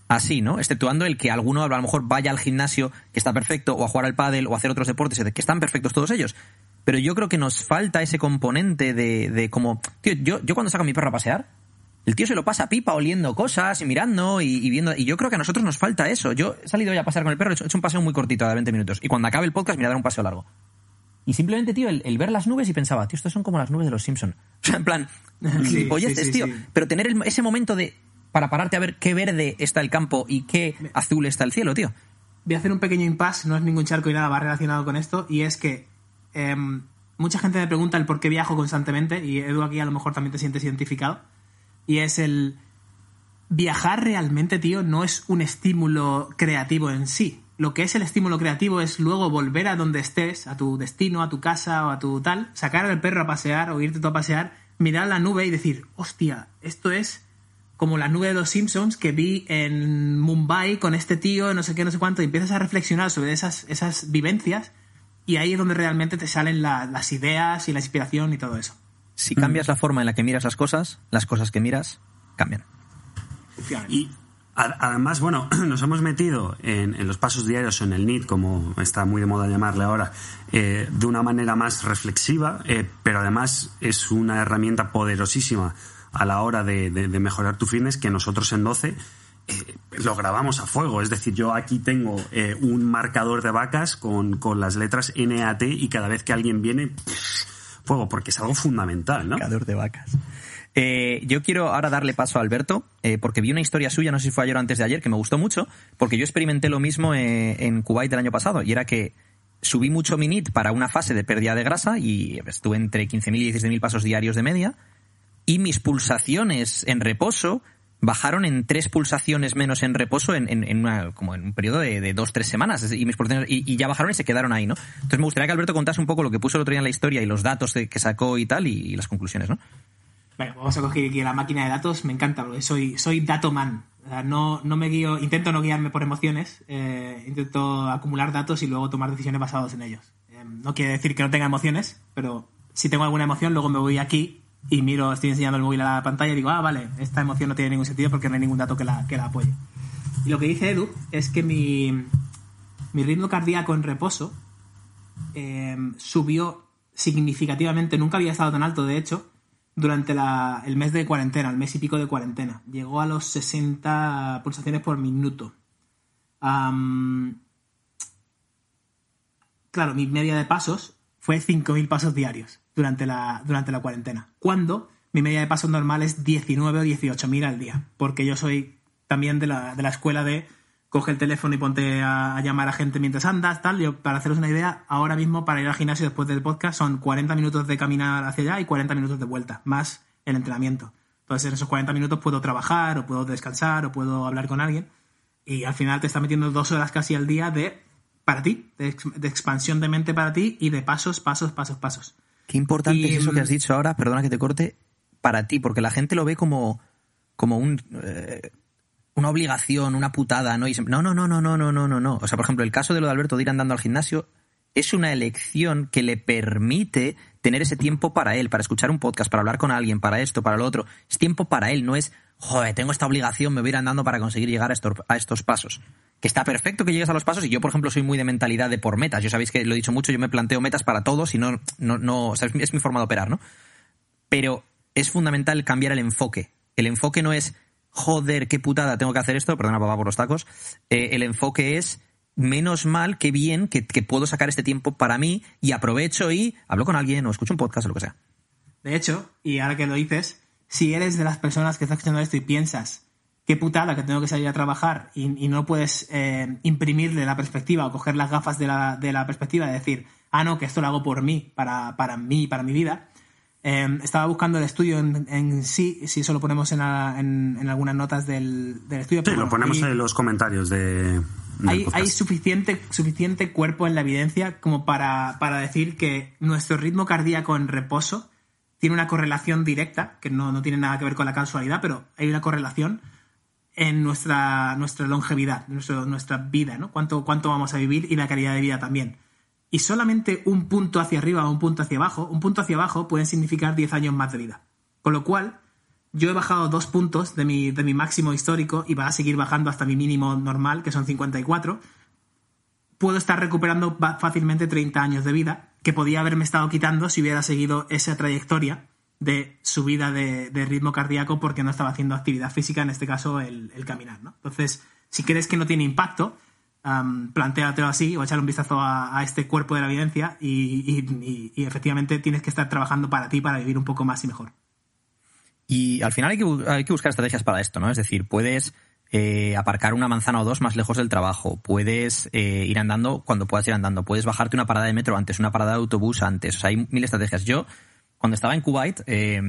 así, ¿no? Exceptuando el que alguno a lo mejor vaya al gimnasio, que está perfecto, o a jugar al pádel, o a hacer otros deportes, que están perfectos todos ellos. Pero yo creo que nos falta ese componente de, de como... Tío, yo, yo cuando saco a mi perro a pasear, el tío se lo pasa pipa oliendo cosas y mirando y, viendo. Y yo creo que a nosotros nos falta eso. Yo he salido ya a pasear con el perro, he hecho, he hecho un paseo muy cortito de 20 minutos. Y cuando acabe el podcast, me voy a dar un paseo largo. Y simplemente, tío, el, el ver las nubes y pensaba, tío, estos son como las nubes de los Simpson. O sea, en plan, Sí, gilipolleces, sí, sí, tío. Pero tener el- ese momento de para pararte a ver qué verde está el campo y qué azul está el cielo, tío. voy a hacer un pequeño impasse, no es ningún charco y nada, va relacionado con esto, y es que em, mucha gente me pregunta el por qué viajo constantemente, y Edu aquí a lo mejor también te sientes identificado, y es el... Viajar realmente, tío, no es un estímulo creativo en sí. Lo que es el estímulo creativo es luego volver a donde estés, a tu destino, a tu casa o a tu tal, sacar al perro a pasear o irte tú a pasear, mirar la nube y decir, hostia, esto es como la nube de los Simpsons que vi en Mumbai con este tío, no sé qué, no sé cuánto, y empiezas a reflexionar sobre esas, esas vivencias y ahí es donde realmente te salen la- las ideas y la inspiración y todo eso. Si cambias la forma en la que miras las cosas, las cosas que miras cambian. Y además, bueno, nos hemos metido en, los pasos diarios o en el NIT, como está muy de moda llamarle ahora, eh, de una manera más reflexiva, eh, pero además es una herramienta poderosísima a la hora de, mejorar tu fitness que nosotros en 12 eh, lo grabamos a fuego. Es decir, yo aquí tengo eh, un marcador de vacas con, con las letras NAT y cada vez que alguien viene... fuego, porque es algo fundamental, ¿no? Picador de vacas. Eh, yo quiero ahora darle paso a Alberto, eh, porque vi una historia suya, no sé si fue ayer o antes de ayer, que me gustó mucho, porque yo experimenté lo mismo eh, en Kuwait el año pasado, y era que subí mucho mi NIT para una fase de pérdida de grasa, y estuve entre 15.000 y 16.000 pasos diarios de media, y mis pulsaciones en reposo bajaron en tres pulsaciones menos en reposo en, una, como en un periodo de, de dos, tres semanas. Y, mis pulsaciones, y, ya bajaron y se quedaron ahí, ¿no? Entonces me gustaría que Alberto contase un poco lo que puso el otro día en la historia y los datos que sacó y tal, y, y las conclusiones, ¿no? Vamos a coger aquí la máquina de datos. Me encanta, porque soy, soy datoman. No, no me guío, intento no guiarme por emociones, eh, intento acumular datos y luego tomar decisiones basadas en ellos. Eh, no quiere decir que no tenga emociones, pero si tengo alguna emoción, luego me voy aquí y miro, estoy enseñando el móvil a la pantalla y digo, ah, vale, esta emoción no tiene ningún sentido porque no hay ningún dato que la, que la apoye. Y lo que dice Edu es que mi, mi ritmo cardíaco en reposo eh, subió significativamente, nunca había estado tan alto, de hecho, durante la- el mes de cuarentena, el mes y pico de cuarentena. Llegó a los 60 pulsaciones por minuto. Claro, mi media de pasos fue 5.000 pasos diarios durante la, durante la cuarentena. Cuando mi media de pasos normal es 19 o 18.000 al día. Porque yo soy también de la, de la escuela de coge el teléfono y ponte a, a llamar a gente mientras andas, tal. Yo, para haceros una idea, ahora mismo para ir al gimnasio después del podcast son 40 minutos de caminar hacia allá y 40 minutos de vuelta, más el entrenamiento. Entonces en esos 40 minutos puedo trabajar, o puedo descansar, o puedo hablar con alguien. Y al final te está metiendo dos horas casi al día de para ti, de, ex- de expansión de mente para ti y de pasos, pasos, pasos, pasos. Qué importante Y, es eso que mm, has dicho ahora, perdona que te corte, para ti, porque la gente lo ve como, como un, eh, una obligación, una putada, ¿no? Y no, no, no, no, no, no, no, no, no. O sea, por ejemplo, el caso de lo de Alberto de ir andando al gimnasio es una elección que le permite tener ese tiempo para él, para escuchar un podcast, para hablar con alguien, para esto, para lo otro. Es tiempo para él, no es, joder, tengo esta obligación, me voy a ir andando para conseguir llegar a estos, a estos pasos. Que está perfecto que llegues a los pasos y yo, por ejemplo, soy muy de mentalidad de por metas. Yo sabéis que lo he dicho mucho, yo me planteo metas para todos y no, no, no, o sea, es mi forma de operar, ¿no? pero es fundamental cambiar el enfoque. El enfoque no es, joder, qué putada, tengo que hacer esto, perdona papá por los tacos. Eh, el enfoque es, menos mal, qué bien que, que puedo sacar este tiempo para mí y aprovecho y hablo con alguien o escucho un podcast o lo que sea. De hecho, y ahora que lo dices, si eres de las personas que estás escuchando esto y piensas, qué putada que tengo que salir a trabajar y, no puedes eh, imprimirle la perspectiva o coger las gafas de la, de la perspectiva de decir, ah, no, que esto lo hago por mí, para, para mí, para mi vida. Eh, estaba buscando el estudio en, en sí, si eso lo ponemos en, en- en algunas notas del, del estudio. Sí, pero lo bueno, ponemos ahí- en los comentarios de. hay, hay suficiente, suficiente cuerpo en la evidencia como para, para decir que nuestro ritmo cardíaco en reposo tiene una correlación directa, que no, no tiene nada que ver con la casualidad, pero hay una correlación en nuestra, nuestra longevidad, nuestro- nuestra vida, ¿no? Cuánto, cuánto vamos a vivir y la calidad de vida también. Y solamente un punto hacia arriba o un punto hacia abajo, un punto hacia abajo pueden significar 10 años más de vida. Con lo cual, yo he bajado dos puntos de mi, de mi máximo histórico y va a seguir bajando hasta mi mínimo normal, que son 54. Puedo estar recuperando fácilmente 30 años de vida, que podía haberme estado quitando si hubiera seguido esa trayectoria de subida de, de ritmo cardíaco porque no estaba haciendo actividad física, en este caso el, el caminar. ¿no? Entonces, si crees que no tiene impacto, plantéatelo así o echarle un vistazo a, este cuerpo de la evidencia y, efectivamente tienes que estar trabajando para ti para vivir un poco más y mejor. Y al final hay que, hay que buscar estrategias para esto, ¿no? Es decir, puedes eh, aparcar una manzana o dos más lejos del trabajo, puedes eh, ir andando cuando puedas ir andando, puedes bajarte una parada de metro antes, una parada de autobús antes, o sea, hay mil estrategias. Yo, cuando estaba en Kuwait, eh,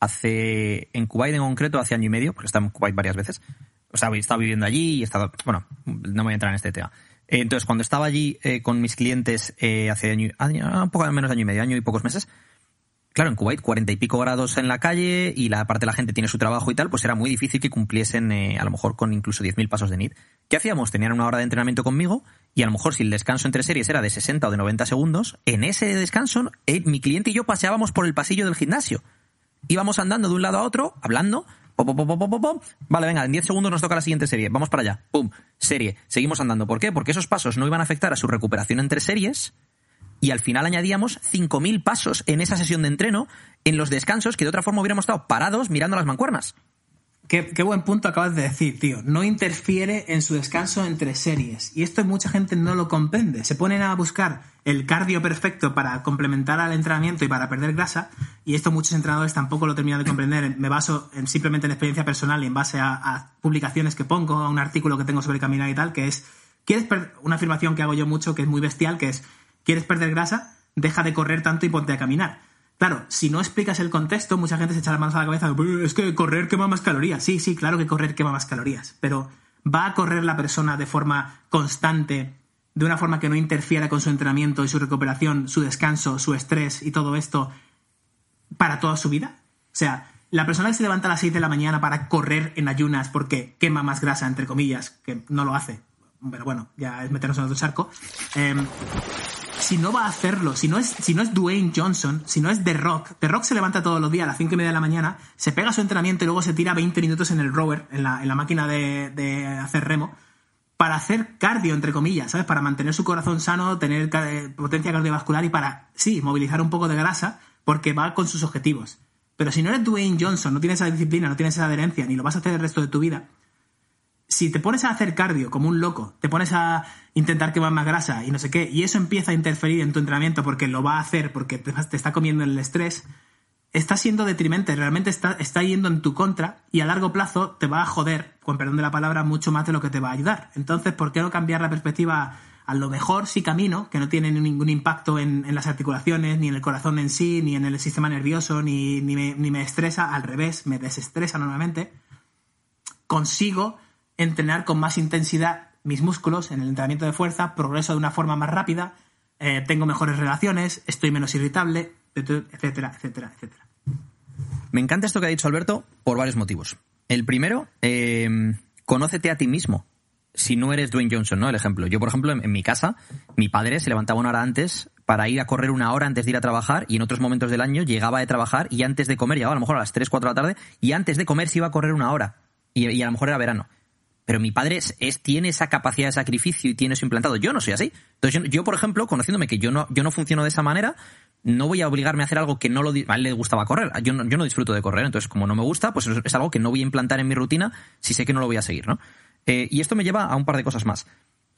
hace, en Kuwait en concreto, hace año y medio, porque he estado en Kuwait varias veces, o sea, he estado viviendo allí y he estado, bueno, no voy a entrar en este tema. Eh, Entonces, cuando estaba allí eh, con mis clientes eh, hace año, año, un poco menos de año y medio, año y pocos meses, claro, en Kuwait, cuarenta y pico grados en la calle y la parte de la gente tiene su trabajo y tal, pues era muy difícil que cumpliesen a lo mejor con incluso 10.000 pasos de NIT. ¿Qué hacíamos? Tenían una hora de entrenamiento conmigo y a lo mejor si el descanso entre series era de 60 o de 90 segundos, en ese descanso mi cliente y yo paseábamos por el pasillo del gimnasio. Íbamos andando de un lado a otro, hablando. Vale, venga, en 10 segundos nos toca la siguiente serie. Vamos para allá. Pum, serie. Seguimos andando. ¿Por qué? Porque esos pasos no iban a afectar a su recuperación entre series y al final añadíamos 5.000 pasos en esa sesión de entreno en los descansos que de otra forma hubiéramos estado parados mirando las mancuernas. Qué, buen punto acabas de decir, tío. No interfiere en su descanso entre series. Y esto mucha gente no lo comprende. Se ponen a buscar el cardio perfecto para complementar al entrenamiento y para perder grasa. Y esto muchos entrenadores tampoco lo terminan de comprender. Me baso en, simplemente en experiencia personal y en base a, publicaciones que pongo, a un artículo que tengo sobre caminar y tal, que es, ¿quieres una afirmación que hago yo mucho, que es muy bestial, que es, ¿quieres perder grasa? Deja de correr tanto y ponte a caminar. Claro, si no explicas el contexto, mucha gente se echa las manos a la cabeza. "Pues Es que correr quema más calorías. Sí, sí, claro que correr quema más calorías. Pero ¿va a correr la persona de forma constante, de una forma que no interfiera con su entrenamiento y su recuperación, su descanso, su estrés y todo esto para toda su vida? O sea, la persona que se levanta a las 6 de la mañana para correr en ayunas porque quema más grasa, entre comillas, que no lo hace, pero bueno, ya es meternos en otro charco. em, si no va a hacerlo, si no es, si no es Dwayne Johnson, si no es The Rock, The Rock se levanta todos los días a las 5 y media de la mañana, se pega su entrenamiento y luego se tira 20 minutos en el rower, en la, en la máquina de, de hacer remo, para hacer cardio, entre comillas, ¿sabes? Para mantener su corazón sano, tener eh, potencia cardiovascular y para, sí, movilizar un poco de grasa, porque va con sus objetivos. Pero si no eres Dwayne Johnson, no tienes esa disciplina, no tienes esa adherencia, ni lo vas a hacer el resto de tu vida, si te pones a hacer cardio como un loco, te pones a intentar quemar más grasa y no sé qué, y eso empieza a interferir en tu entrenamiento porque lo va a hacer, porque te, está comiendo el estrés, está siendo detrimente, realmente está, está yendo en tu contra y a largo plazo te va a joder, con perdón de la palabra, mucho más de lo que te va a ayudar. Entonces, ¿por qué no cambiar la perspectiva a lo mejor si camino, que no tiene ningún impacto en, las articulaciones, ni en el corazón en sí, ni en el sistema nervioso, ni, ni, me, ni me estresa, al revés, me desestresa normalmente? consigo entrenar con más intensidad mis músculos en el entrenamiento de fuerza, progreso de una forma más rápida, eh, tengo mejores relaciones, estoy menos irritable, etcétera, etcétera, etcétera. Me encanta esto que ha dicho Alberto por varios motivos. El primero, eh, conócete a ti mismo. Si no eres Dwayne Johnson, ¿no? El ejemplo. Yo, por ejemplo, en, en mi casa, mi padre se levantaba una hora antes para ir a correr una hora antes de ir a trabajar y en otros momentos del año llegaba de trabajar y antes de comer, llegaba a lo mejor a las 3, 4 de la tarde y antes de comer se iba a correr una hora. Y, y a lo mejor era verano. Pero mi padre es, es- tiene esa capacidad de sacrificio y tiene eso implantado. Yo no soy así. Entonces, yo, por ejemplo, conociéndome que yo no, yo no funciono de esa manera, no voy a obligarme a hacer algo que no lo... A él le gustaba correr. Yo no, yo no disfruto de correr. Entonces, como no me gusta, pues es, es algo que no voy a implantar en mi rutina si sé que no lo voy a seguir, ¿no? Eh, y esto me lleva a un par de cosas más.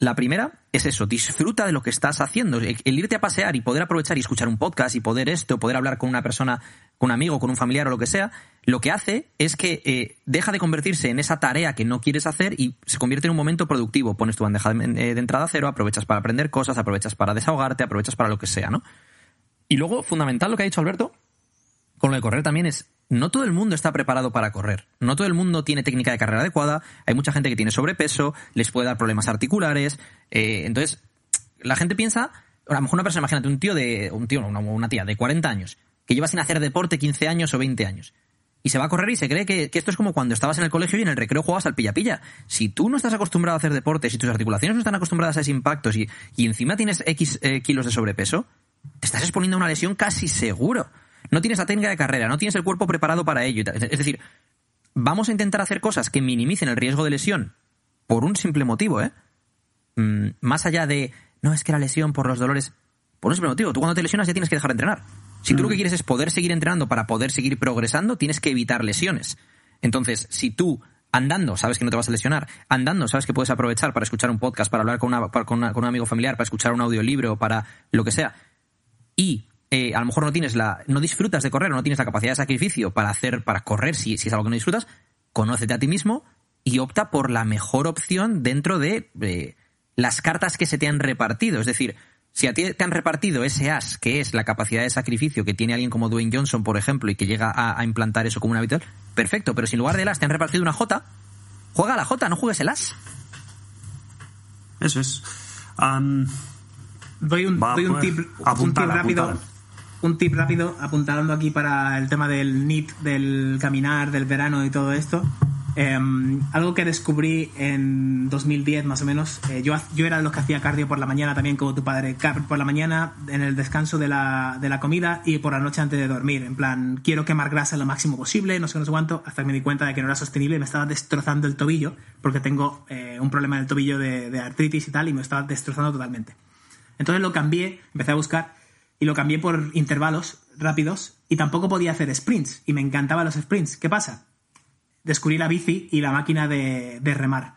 La primera es eso, disfruta de lo que estás haciendo. El el irte a pasear y poder aprovechar y escuchar un podcast y poder esto, poder hablar con una persona, con un amigo, con un familiar o lo que sea, lo que hace es que eh, deja de convertirse en esa tarea que no quieres hacer y se convierte en un momento productivo. Pones tu bandeja de, eh, de entrada cero, aprovechas para aprender cosas, aprovechas para desahogarte, aprovechas para lo que sea, ¿no? Y luego, fundamental lo que ha dicho Alberto, con lo de correr también es, no todo el mundo está preparado para correr. No todo el mundo tiene técnica de carrera adecuada. Hay mucha gente que tiene sobrepeso, les puede dar problemas articulares. eh, entonces, la gente piensa, a lo mejor una persona, imagínate, un tío de, un tío, una, una tía de 40 años, que lleva sin hacer deporte 15 años o 20 años. Y se va a correr y se cree que, esto es como cuando estabas en el colegio y en el recreo jugabas al pilla-pilla. Si tú no estás acostumbrado a hacer deporte, si tus articulaciones no están acostumbradas a ese impacto y, y encima tienes X eh, kilos de sobrepeso, te estás exponiendo a una lesión casi seguro. No tienes la técnica de carrera, no tienes el cuerpo preparado para ello. Es decir, vamos a intentar hacer cosas que minimicen el riesgo de lesión por un simple motivo, ¿eh? Mm, más allá de, no, es que la lesión por los dolores, por un simple motivo. Tú cuando te lesionas ya tienes que dejar de entrenar. Si tú lo que quieres es poder seguir entrenando para poder seguir progresando, tienes que evitar lesiones. Entonces, si tú andando sabes que no te vas a lesionar, andando sabes que puedes aprovechar para escuchar un podcast, para hablar con, una- para- con una- con un amigo familiar, para escuchar un audiolibro, para lo que sea, y eh, a lo mejor no tienes la, no disfrutas de correr, o no tienes la capacidad de sacrificio para hacer, para correr si, si es algo que no disfrutas, conócete a ti mismo y opta por la mejor opción dentro de eh, las cartas que se te han repartido. Es decir, si a ti te han repartido ese as, que es la capacidad de sacrificio que tiene alguien como Dwayne Johnson, por ejemplo, y que llega a, a implantar eso como un habitual, perfecto, pero si en lugar del as te han repartido una J, juega a la J, no juegues el as. Eso es. Doy un, Va, doy un pues, tip, un tip rápido. apuntala. Un tip rápido, apuntando aquí para el tema del NIT, del caminar, del verano y todo esto. Em, algo que descubrí en 2010 más o menos. eh, yo, yo era de los que hacía cardio por la mañana también, como tu padre. Por la mañana, en el descanso de la, de la comida y por la noche antes de dormir. En plan, quiero quemar grasa lo máximo posible, no sé, no sé cuánto, hasta que me di cuenta de que no era sostenible me estaba destrozando el tobillo, porque tengo eh, un problema en el tobillo de artritis y tal, y me estaba destrozando totalmente. Entonces lo cambié, empecé a buscar y lo cambié por intervalos rápidos y tampoco podía hacer sprints y me encantaban los sprints. ¿Qué pasa? descubrí la bici y la máquina de, de remar.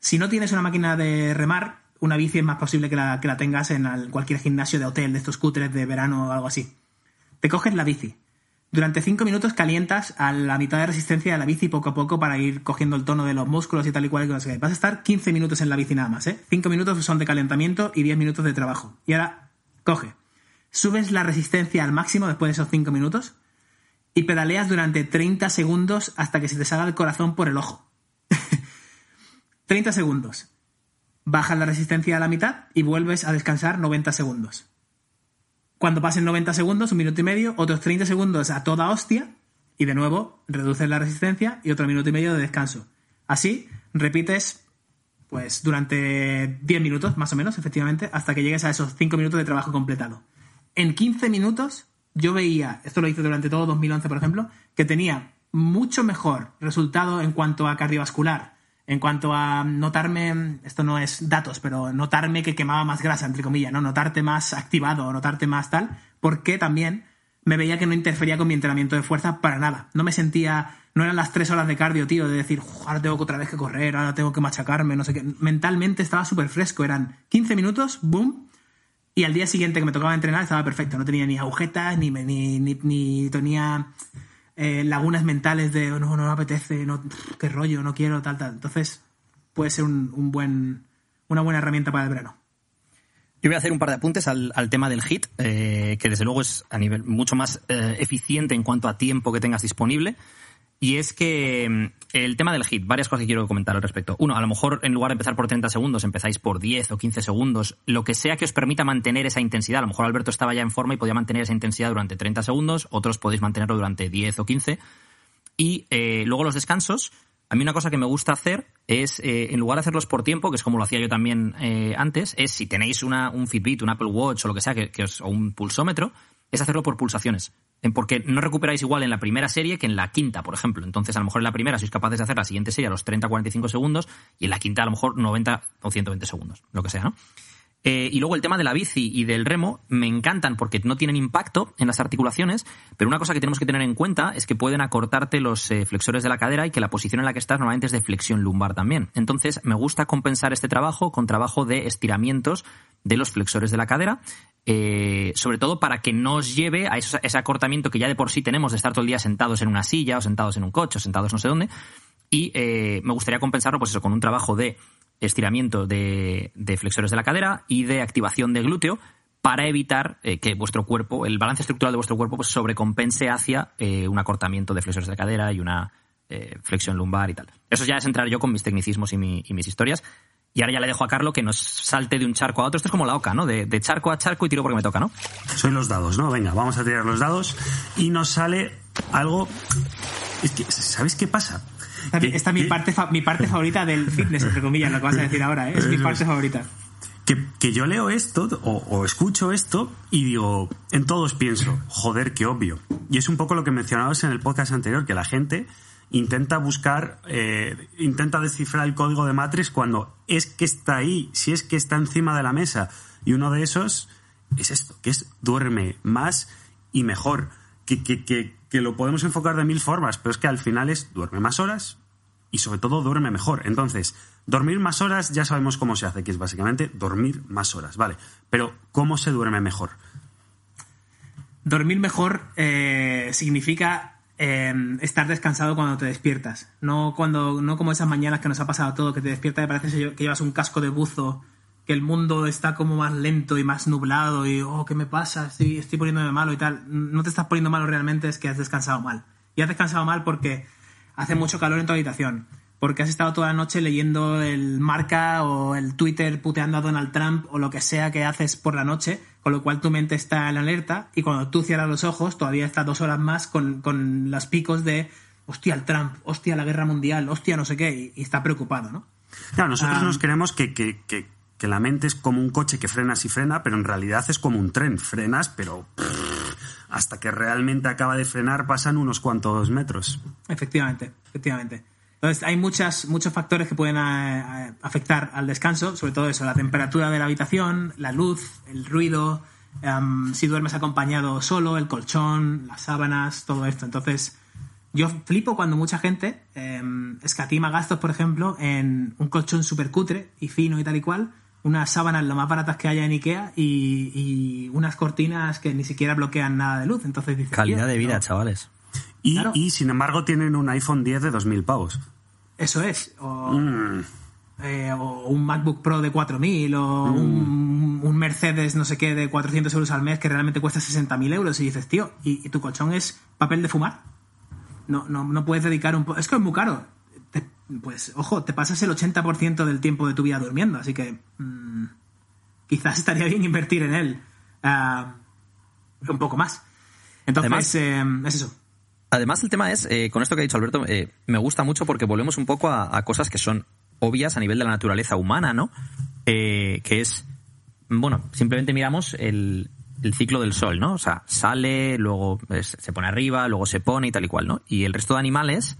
Si no tienes una máquina de remar, una bici es más posible que la, que la tengas en al- cualquier gimnasio de hotel, de estos cutres de verano o algo así. Te coges la bici. Durante 5 minutos calientas a la mitad de resistencia de la bici poco a poco para ir cogiendo el tono de los músculos y tal y cual. y. Vas a estar 15 minutos en la bici nada más, ¿eh? 5 minutos son de calentamiento y 10 minutos de trabajo. Y ahora, coge. Subes la resistencia al máximo después de esos 5 minutos y pedaleas durante 30 segundos hasta que se te salga el corazón por el ojo. 30 segundos. Bajas la resistencia a la mitad y vuelves a descansar 90 segundos. Cuando pasen 90 segundos, un minuto y medio, otros 30 segundos a toda hostia y de nuevo reduces la resistencia y otro minuto y medio de descanso. Así repites pues durante 10 minutos más o menos, efectivamente, hasta que llegues a esos 5 minutos de trabajo completado. En 15 minutos yo veía, esto lo hice durante todo 2011 por ejemplo, que tenía mucho mejor resultado en cuanto a cardiovascular, en cuanto a notarme, esto no es datos, pero notarme que quemaba más grasa, entre comillas, ¿no? Notarte más activado, notarte más tal, porque también me veía que no interfería con mi entrenamiento de fuerza para nada. No me sentía, no eran las tres horas de cardio, tío, de decir, "Uf, ahora tengo otra vez que correr, ahora tengo que machacarme, no sé qué. Mentalmente estaba súper fresco, eran 15 minutos, boom, y al día siguiente que me tocaba entrenar estaba perfecto. No tenía ni agujetas, ni, ni, ni, ni tenía eh, lagunas mentales de "Oh, no, no me apetece, no, qué rollo, no quiero, tal, tal. Entonces, puede ser un, un buen, una buena herramienta para el verano. Yo voy a hacer un par de apuntes al, al tema del HIT, eh, que desde luego es a nivel mucho más eh, eficiente en cuanto a tiempo que tengas disponible. Y es que mm, el tema del hit, varias cosas que quiero comentar al respecto. Uno, a lo mejor en lugar de empezar por 30 segundos, empezáis por 10 o 15 segundos, lo que sea que os permita mantener esa intensidad. A lo mejor Alberto estaba ya en forma y podía mantener esa intensidad durante 30 segundos, otros podéis mantenerlo durante 10 o 15. Y eh, luego los descansos. A mí una cosa que me gusta hacer es, eh, en lugar de hacerlos por tiempo, que es como lo hacía yo también eh, antes, es si tenéis una, un Fitbit, un Apple Watch o lo que sea, que, que os- o un pulsómetro, es hacerlo por pulsaciones. Porque no recuperáis igual en la primera serie que en la quinta, por ejemplo. Entonces, a lo mejor en la primera sois capaces de hacer la siguiente serie a los 30-45 segundos y en la quinta a lo mejor 90 o 120 segundos, lo que sea, ¿no? Eh, y luego el tema de la bici y del remo me encantan porque no tienen impacto en las articulaciones, pero una cosa que tenemos que tener en cuenta es que pueden acortarte los eh, flexores de la cadera y que la posición en la que estás normalmente es de flexión lumbar también. Entonces me gusta compensar este trabajo con trabajo de estiramientos de los flexores de la cadera, eh, sobre todo para que no os lleve a ese acortamiento que ya de por sí tenemos de estar todo el día sentados en una silla o sentados en un coche o sentados no sé dónde. Y me gustaría compensarlo, pues con un trabajo de estiramiento de, de flexores de la cadera y de activación de glúteo para evitar eh, que vuestro cuerpo, el balance estructural de vuestro cuerpo, pues sobrecompense hacia eh, un acortamiento de flexores de la cadera y una eh, flexión lumbar y tal. Eso ya es entrar yo con mis tecnicismos y, mi- mis historias. Y ahora ya le dejo a Carlo que nos salte de un charco a otro. Esto es como la oca, ¿no? De, de charco a charco y tiro porque me toca, ¿no? Soy los dados, ¿no? Venga, vamos a tirar los dados y nos sale algo... Es que, ¿sabéis qué pasa? Esta, mi parte, fa- mi parte favorita del fitness, entre comillas, lo que vas a decir ahora, ¿eh? es mi parte favorita. que, que yo leo esto o, o escucho esto y digo, en todos pienso, joder, qué obvio. Y es un poco lo que mencionabas en el podcast anterior, que la gente intenta buscar, eh, intenta descifrar el código de Matrix cuando es que está ahí, si es que está encima de la mesa. Y uno de esos es esto, que es duerme más y mejor. Que, que, que, que lo podemos enfocar de mil formas, pero es que al final es duerme más horas, y sobre todo duerme mejor. Entonces, dormir más horas ya sabemos cómo se hace, que es básicamente dormir más horas, ¿vale? Pero, ¿cómo se duerme mejor? Dormir mejor eh, significa eh, estar descansado cuando te despiertas. No, cuando, no como esas mañanas que nos ha pasado todo, que te despiertas y parece que llevas un casco de buzo, que el mundo está como más lento y más nublado y, oh, ¿qué me pasa? Estoy, estoy poniéndome malo y tal. No te estás poniendo malo realmente, es que has descansado mal. Y has descansado mal porque hace mucho calor en tu habitación. Porque has estado toda la noche leyendo el marca o el Twitter puteando a Donald Trump o lo que sea que haces por la noche, con lo cual tu mente está en alerta y cuando tú cierras los ojos todavía estás dos horas más con, con los picos de hostia el Trump, hostia la guerra mundial, hostia no sé qué, y, y está preocupado, ¿no? Claro, nosotros Ah. nos creemos que, que, que, que la mente es como un coche que frenas y frena, pero en realidad es como un tren. Frenas, pero hasta que realmente acaba de frenar pasan unos cuantos metros. Efectivamente, efectivamente. Entonces, hay muchas, muchos factores que pueden eh, afectar al descanso, sobre todo eso, la temperatura de la habitación, la luz, el ruido, em, si duermes acompañado solo, el colchón, las sábanas, todo esto. Entonces, Yo flipo cuando mucha gente eh, escatima gastos, por ejemplo, en un colchón súper cutre y fino y tal y cual, unas sábanas lo más baratas que haya en Ikea y, y unas cortinas que ni siquiera bloquean nada de luz. Entonces dices, Calidad "Tío, de vida, no". chavales. Y, Claro. y, sin embargo tienen un iPhone 10 de 2.000 pavos. Eso es. O, Mm. eh, o un MacBook Pro de 4.000 o Mm. un, un Mercedes no sé qué de 400 euros al mes que realmente cuesta 60.000 euros y dices, tío, ¿y, y tu colchón es papel de fumar? No, no, no puedes dedicar un... po- Es que es muy caro. Pues, ojo, te pasas el 80% del tiempo de tu vida durmiendo, así que mm, quizás estaría bien invertir en él ah, un poco más. Entonces, Además- eh, es eso. Además, el tema es, eh, con esto que ha dicho Alberto, eh, me gusta mucho porque volvemos un poco a, a cosas que son obvias a nivel de la naturaleza humana, ¿no? Eh, que es, bueno, simplemente miramos el, el ciclo del sol, ¿no? O sea, sale, luego se pone arriba, luego se pone y tal y cual, ¿no? Y el resto de animales,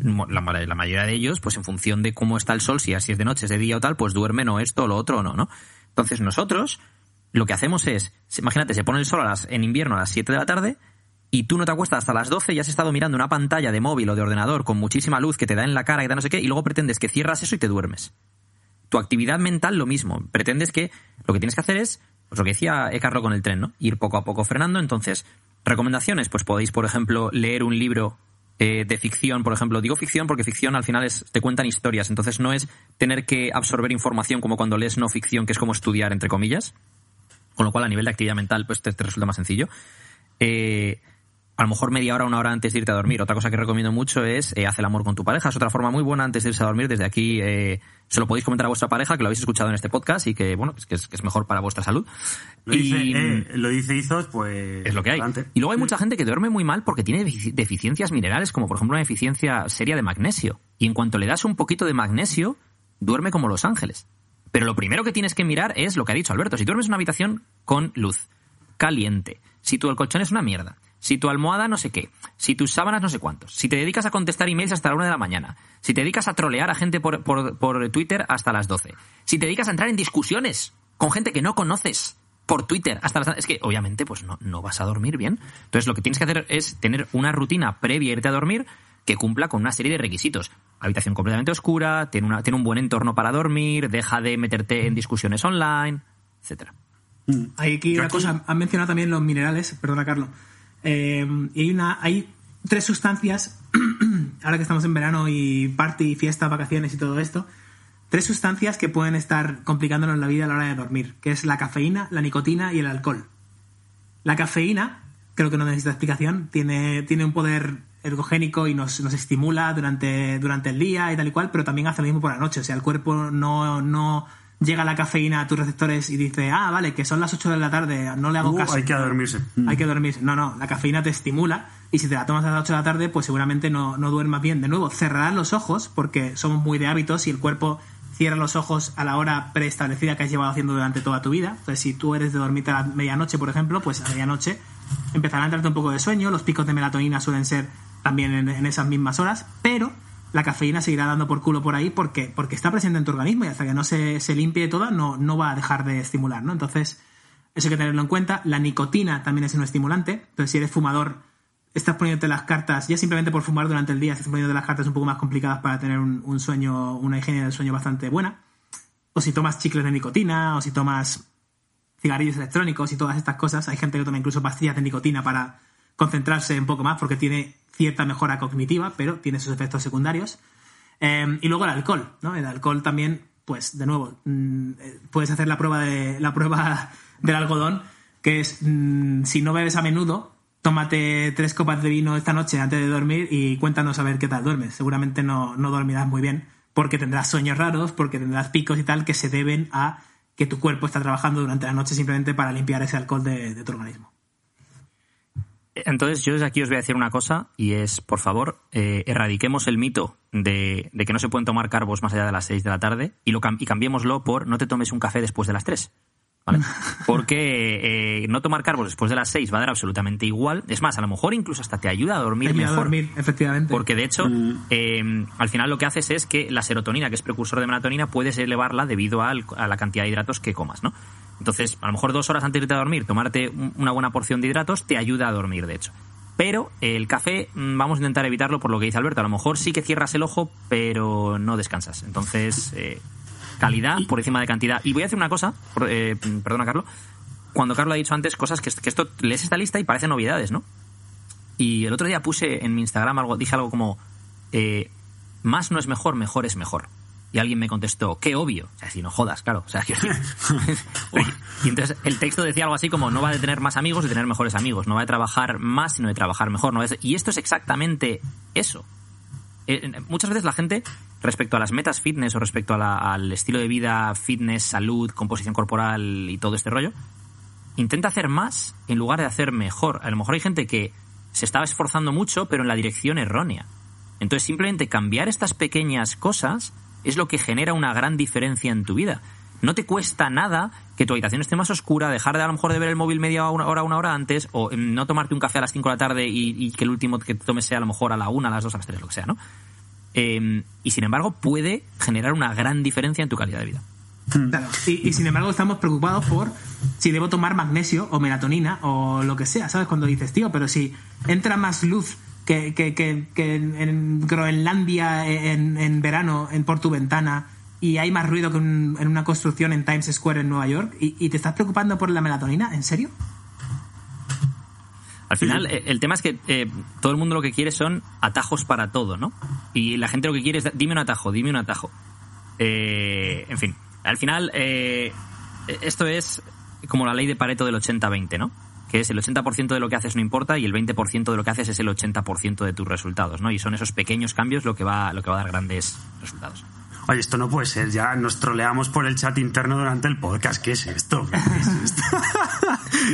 la, mayoría de ellos, pues en función de cómo está el sol, si así es de noche, es de día o tal, pues duermen o esto o lo otro o no, ¿no? Entonces nosotros lo que hacemos es, imagínate, se pone el sol a las, en invierno a las 7 de la tarde y tú no te acuestas hasta las 12 y has estado mirando una pantalla de móvil o de ordenador con muchísima luz que te da en la cara y da no sé qué, y luego pretendes que cierras eso y te duermes. Tu actividad mental lo mismo. Pretendes que lo que tienes que hacer es, pues lo que decía Ecarro con el tren, ¿no? Ir poco a poco frenando. Entonces, recomendaciones, pues podéis, por ejemplo, leer un libro eh, de ficción, por ejemplo. Digo ficción porque ficción al final es, te cuentan historias, entonces no es tener que absorber información como cuando lees no ficción, que es como estudiar, entre comillas. Con lo cual, a nivel de actividad mental, pues te, te resulta más sencillo. Eh, a lo mejor media hora, una hora antes de irte a dormir. Otra cosa que recomiendo mucho es eh, haz el amor con tu pareja. Es otra forma muy buena antes de irse a dormir. Desde aquí eh, se lo podéis comentar a vuestra pareja, que lo habéis escuchado en este podcast y que, bueno, pues que es, que es mejor para vuestra salud. Lo dice, Y- eh, lo dice Izos, pues... es lo que hay. adelante. Y luego hay mucha gente que duerme muy mal porque tiene defici- deficiencias minerales, como por ejemplo una deficiencia seria de magnesio. Y en cuanto le das un poquito de magnesio, duerme como los ángeles. Pero lo primero que tienes que mirar es lo que ha dicho Alberto. Si duermes en una habitación con luz, caliente, si tu colchón es una mierda, si tu almohada no sé qué, si tus sábanas no sé cuántos, si te dedicas a contestar emails hasta la una de la mañana, si te dedicas a trolear a gente por, por, por Twitter hasta las 12, si te dedicas a entrar en discusiones con gente que no conoces por Twitter hasta las... Es que obviamente pues no, no vas a dormir bien. Entonces lo que tienes que hacer es tener una rutina previa a irte a dormir que cumpla con una serie de requisitos. Habitación completamente oscura, tiene, una, tiene un buen entorno para dormir, deja de meterte en discusiones online, etcétera. Hay aquí Yo una aquí- cosa, han mencionado también los minerales, perdona Carlos. Eh, y hay una, hay tres sustancias, ahora que estamos en verano y party, fiesta, vacaciones y todo esto, tres sustancias que pueden estar complicándonos la vida a la hora de dormir, que es la cafeína, la nicotina y el alcohol. La cafeína, creo que no necesita explicación, tiene, tiene un poder ergogénico y nos, nos estimula durante, durante el día y tal y cual, pero también hace lo mismo por la noche. O sea, el cuerpo no llega la cafeína a tus receptores y dice, ah, vale, que son las 8 de la tarde, no le hago Uh, caso. hay que dormirse. Hay que dormirse. No, no, la cafeína te estimula y si te la tomas a las 8 de la tarde, pues seguramente no, no duermas bien. De nuevo, cerrarás los ojos porque somos muy de hábitos y el cuerpo cierra los ojos a la hora preestablecida que has llevado haciendo durante toda tu vida. Entonces, si tú eres de dormirte a la medianoche, por ejemplo, pues a medianoche empezará a entrarte un poco de sueño. Los picos de melatonina suelen ser también en, en esas mismas horas, pero la cafeína seguirá dando por culo por ahí porque, porque está presente en tu organismo y hasta que no se, se limpie toda no, no va a dejar de estimular, ¿no? Entonces, eso hay que tenerlo en cuenta. La nicotina también es un estimulante. Entonces, si eres fumador, estás poniéndote las cartas, ya simplemente por fumar durante el día, estás poniéndote las cartas un poco más complicadas para tener un, un sueño, una higiene del sueño bastante buena. O si tomas chicles de nicotina, o si tomas cigarrillos electrónicos y todas estas cosas. Hay gente que toma incluso pastillas de nicotina para concentrarse un poco más porque tiene cierta mejora cognitiva, pero tiene sus efectos secundarios. Eh, y luego el alcohol, ¿no? El alcohol también, pues, de nuevo, mm, eh, puedes hacer la prueba de la prueba del algodón, que es mm, si no bebes a menudo, tómate tres copas de vino esta noche antes de dormir y cuéntanos a ver qué tal duermes. Seguramente no, no dormirás muy bien, porque tendrás sueños raros, porque tendrás picos y tal que se deben a que tu cuerpo está trabajando durante la noche simplemente para limpiar ese alcohol de tu organismo. Entonces yo desde aquí os voy a decir una cosa y es, por favor, eh, erradiquemos el mito de, de que no se pueden tomar carbos más allá de las 6 de la tarde y, lo, y cambiémoslo por no te tomes un café después de las 3. ¿vale? Porque eh, no tomar carbos después de las 6 va a dar absolutamente igual. Es más, a lo mejor incluso hasta te ayuda a dormir Ayuda a mejor. dormir, efectivamente. Porque de hecho, eh, al final lo que haces es que la serotonina, que es precursor de melatonina, puedes elevarla debido al- a la cantidad de hidratos que comas, ¿no? Entonces, a lo mejor dos horas antes de irte a dormir, tomarte un- una buena porción de hidratos te ayuda a dormir, de hecho. Pero el café mm, vamos a intentar evitarlo por lo que dice Alberto. A lo mejor sí que cierras el ojo, pero no descansas. Entonces, eh, calidad por encima de cantidad. Y voy a hacer una cosa, eh, perdona Carlos, cuando Carlos ha dicho antes cosas que, que esto lees esta lista y parecen novedades, ¿no? Y el otro día puse en mi Instagram algo, dije algo como eh, más no es mejor, mejor es mejor. Y alguien me contestó, qué obvio. O sea, si no jodas, claro. O sea, que... y entonces el texto decía algo así como, no va de tener más amigos, de tener mejores amigos. No va de trabajar más, sino de trabajar mejor. ¿no? Y esto es exactamente eso. Eh, muchas veces la gente, respecto a las metas fitness o respecto a la- al estilo de vida, fitness, salud, composición corporal y todo este rollo, intenta hacer más en lugar de hacer mejor. A lo mejor hay gente que se estaba esforzando mucho, pero en la dirección errónea. Entonces, simplemente cambiar estas pequeñas cosas es lo que genera una gran diferencia en tu vida. No te cuesta nada que tu habitación esté más oscura, dejar de a lo mejor de ver el móvil media hora, una hora antes, o mm, no tomarte un café a las 5 de la tarde y, que el último que tomes sea a lo mejor a la 1, a las 2, a las 3, lo que sea, ¿no? Eh, y sin embargo, puede generar una gran diferencia en tu calidad de vida. Y, y sin embargo estamos preocupados por si debo tomar magnesio o melatonina o lo que sea, ¿sabes? Cuando dices, tío, pero si entra más luz que, que, que, que en, en Groenlandia en, en verano en por tu ventana y hay más ruido que en una construcción en Times Square en Nueva York y, y te estás preocupando por la melatonina, ¿en serio? Al final, eh, el tema es que eh, todo el mundo lo que quiere son atajos para todo, ¿no? Y la gente lo que quiere es, dime un atajo, dime un atajo. Eh, en fin, al final, eh, esto es como la ley de Pareto del 80-20, ¿no? Que es el 80% de lo que haces no importa y el 20% de lo que haces es el 80% de tus resultados, ¿no? Y son esos pequeños cambios lo que va, lo que va a dar grandes resultados. Oye, esto no puede ser, ya nos troleamos por el chat interno durante el podcast. ¿Qué es esto? ¿Qué es esto?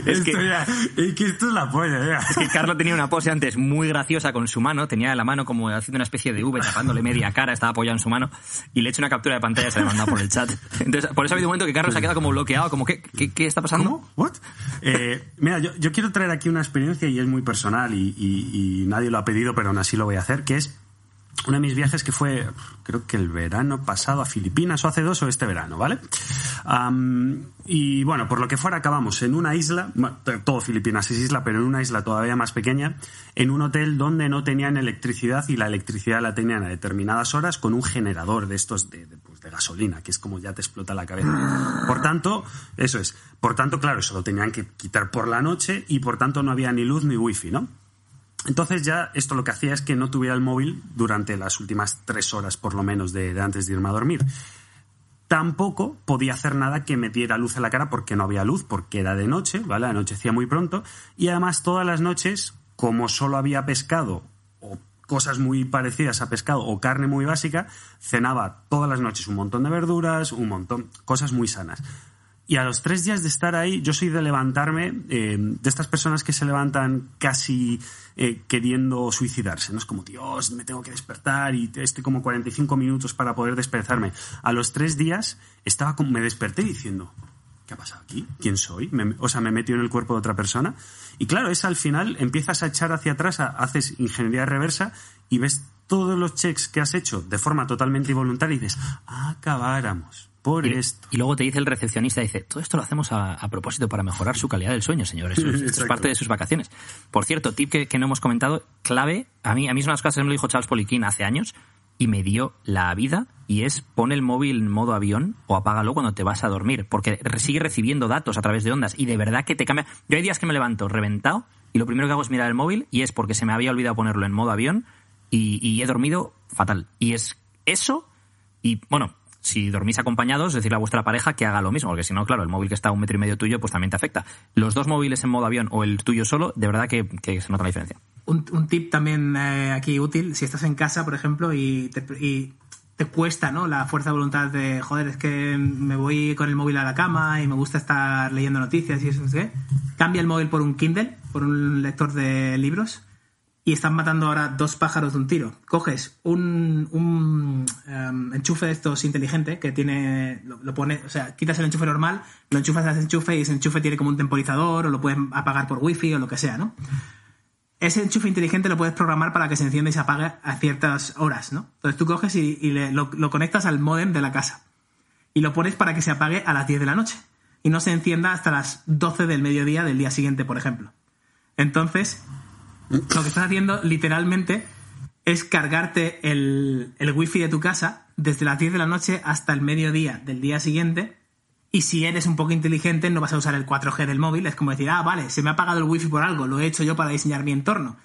Es Esto que- ya- es que esto es la polla, ya. Es que Carlos tenía una pose antes muy graciosa con su mano, tenía la mano como haciendo una especie de V, tapándole media cara, estaba apoyado en su mano, y le he hecho una captura de pantalla y se la mandado por el chat. Entonces, por eso ha habido un momento que Carlos se ha quedado como bloqueado, como, ¿qué, qué, qué está pasando? ¿Cómo? ¿What? Eh, mira, yo, yo quiero traer aquí una experiencia y es muy personal y, y- y nadie lo ha pedido, pero aún así lo voy a hacer, que es uno de mis viajes que fue, creo que el verano pasado a Filipinas o hace dos o este verano, ¿vale? Am, y bueno, por lo que fuera acabamos en una isla, todo Filipinas es isla, pero en una isla todavía más pequeña, en un hotel donde no tenían electricidad y la electricidad la tenían a determinadas horas con un generador de estos de, de, pues, de gasolina, que es como ya te explota la cabeza. Por tanto, eso es. Por tanto, claro, eso lo tenían que quitar por la noche y por tanto no había ni luz ni wifi, ¿no? Entonces ya esto lo que hacía es que no tuviera el móvil durante las últimas tres horas por lo menos de, antes de irme a dormir. Tampoco podía hacer nada que me diera luz en la cara porque no había luz, porque era de noche, ¿vale? Anochecía muy pronto. Y además todas las noches, como solo había pescado o cosas muy parecidas a pescado o carne muy básica, cenaba todas las noches un montón de verduras, un montón, cosas muy sanas. Y a los tres días de estar ahí, yo soy de levantarme, eh, de estas personas que se levantan casi eh, queriendo suicidarse. No es como, Dios, me tengo que despertar y estoy como 45 minutos para poder despertarme. A los tres días estaba como, me desperté diciendo, ¿qué ha pasado aquí? ¿Quién soy? Me- o sea, me metió en el cuerpo de otra persona. Y claro, es al final, empiezas a echar hacia atrás, haces ingeniería reversa y ves todos los checks que has hecho de forma totalmente involuntaria y dices, "Ah, acabáramos por Y, esto. y luego te dice el recepcionista, dice, todo esto lo hacemos a, a propósito para mejorar su calidad del sueño, señores. Esto es- parte de sus vacaciones. Por cierto, tip que, que no hemos comentado, clave, a mí, a mí es una de las cosas que me lo dijo Charles Poliquín hace años y me dio la vida y es pon el móvil en modo avión o apágalo cuando te vas a dormir, porque sigue recibiendo datos a través de ondas y de verdad que te cambia. Yo hay días que me levanto reventado y lo primero que hago es mirar el móvil y es porque se me había olvidado ponerlo en modo avión y, he dormido fatal. Y es eso y bueno, si dormís acompañados, decirle a vuestra pareja que haga lo mismo, porque si no, claro, el móvil que está a un metro y medio tuyo, pues también te afecta. Los dos móviles en modo avión o el tuyo solo, de verdad que, se nota la diferencia. Un, tip también eh, aquí útil, si estás en casa, por ejemplo, y te, y te cuesta, ¿no? La fuerza de voluntad de, joder, es que me voy con el móvil a la cama y me gusta estar leyendo noticias y eso, no sé qué. Cambia el móvil por un Kindle, por un lector de libros, y están matando ahora dos pájaros de un tiro. Coges un, un em, enchufe de estos inteligente que tiene, lo, lo pone, o sea, quitas el enchufe normal, lo enchufas al enchufe y ese enchufe tiene como un temporizador o lo puedes apagar por wifi o lo que sea, ¿no? ese enchufe inteligente lo puedes programar para que se encienda y se apague a ciertas horas, ¿no? Entonces tú coges y, y le- lo, lo conectas al modem de la casa y lo pones para que se apague a las 10 de la noche y no se encienda hasta las 12 del mediodía del día siguiente, por ejemplo. Entonces, lo que estás haciendo literalmente es cargarte el, el wifi de tu casa desde las 10 de la noche hasta el mediodía del día siguiente. Y si eres un poco inteligente, no vas a usar el 4G del móvil. Es como decir, ah, vale, se me ha apagado el wifi por algo, lo he hecho yo para diseñar mi entorno.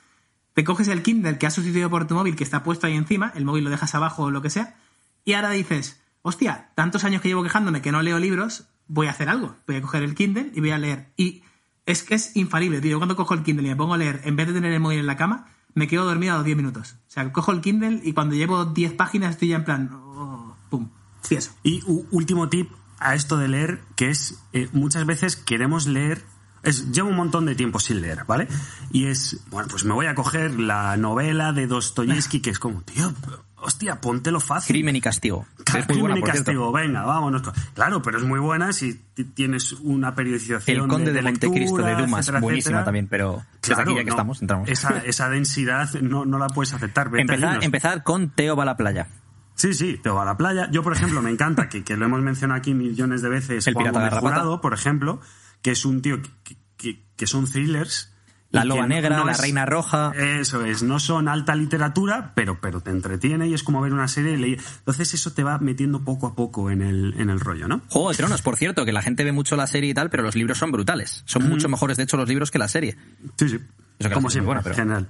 Te coges el Kindle que has sustituido por tu móvil, que está puesto ahí encima, el móvil lo dejas abajo o lo que sea, y ahora dices, hostia, tantos años que llevo quejándome que no leo libros, voy a hacer algo. Voy a coger el Kindle y voy a leer. Y es que es infalible, tío. Yo cuando cojo el Kindle y me pongo a leer, en vez de tener el móvil en la cama, me quedo dormido a los 10 minutos. O sea, cojo el Kindle y cuando llevo 10 páginas estoy ya en plan, oh, pum, sí, eso. Y último tip a esto de leer, que es eh, muchas veces queremos leer. Es, llevo un montón de tiempo sin leer, ¿vale? Y es, bueno, pues me voy a coger la novela de Dostoyevsky, que es como, tío, hostia, póntelo fácil. Crimen y castigo. Muy buena, Crimen y castigo, venga, vámonos. Claro, pero es muy buena si ti- tienes una periodización. El Conde de, Montecristo de lectura, Dumas, etcétera, buenísima etcétera. también, pero Claro, aquí ya que no, estamos, entramos. Esa, esa densidad no, no la puedes aceptar. Empezar, empezar con Teo va a la playa. Sí, sí, te va a la playa. Yo, por ejemplo, me encanta, que, que lo hemos mencionado aquí millones de veces, El Juan pirata Gómez. Jurado, por ejemplo, que es un tío que, que- que son thrillers. La loba negra, no la es- reina roja. Eso es, no son alta literatura, pero, pero te entretiene y es como ver una serie. y leer. Entonces eso te va metiendo poco a poco en el, en el rollo, ¿no? Juego de Tronos, por cierto, que la gente ve mucho la serie y tal, pero los libros son brutales. Son mucho mejores, de hecho, los libros que la serie. Sí, sí. Eso que Como siempre, pero- general.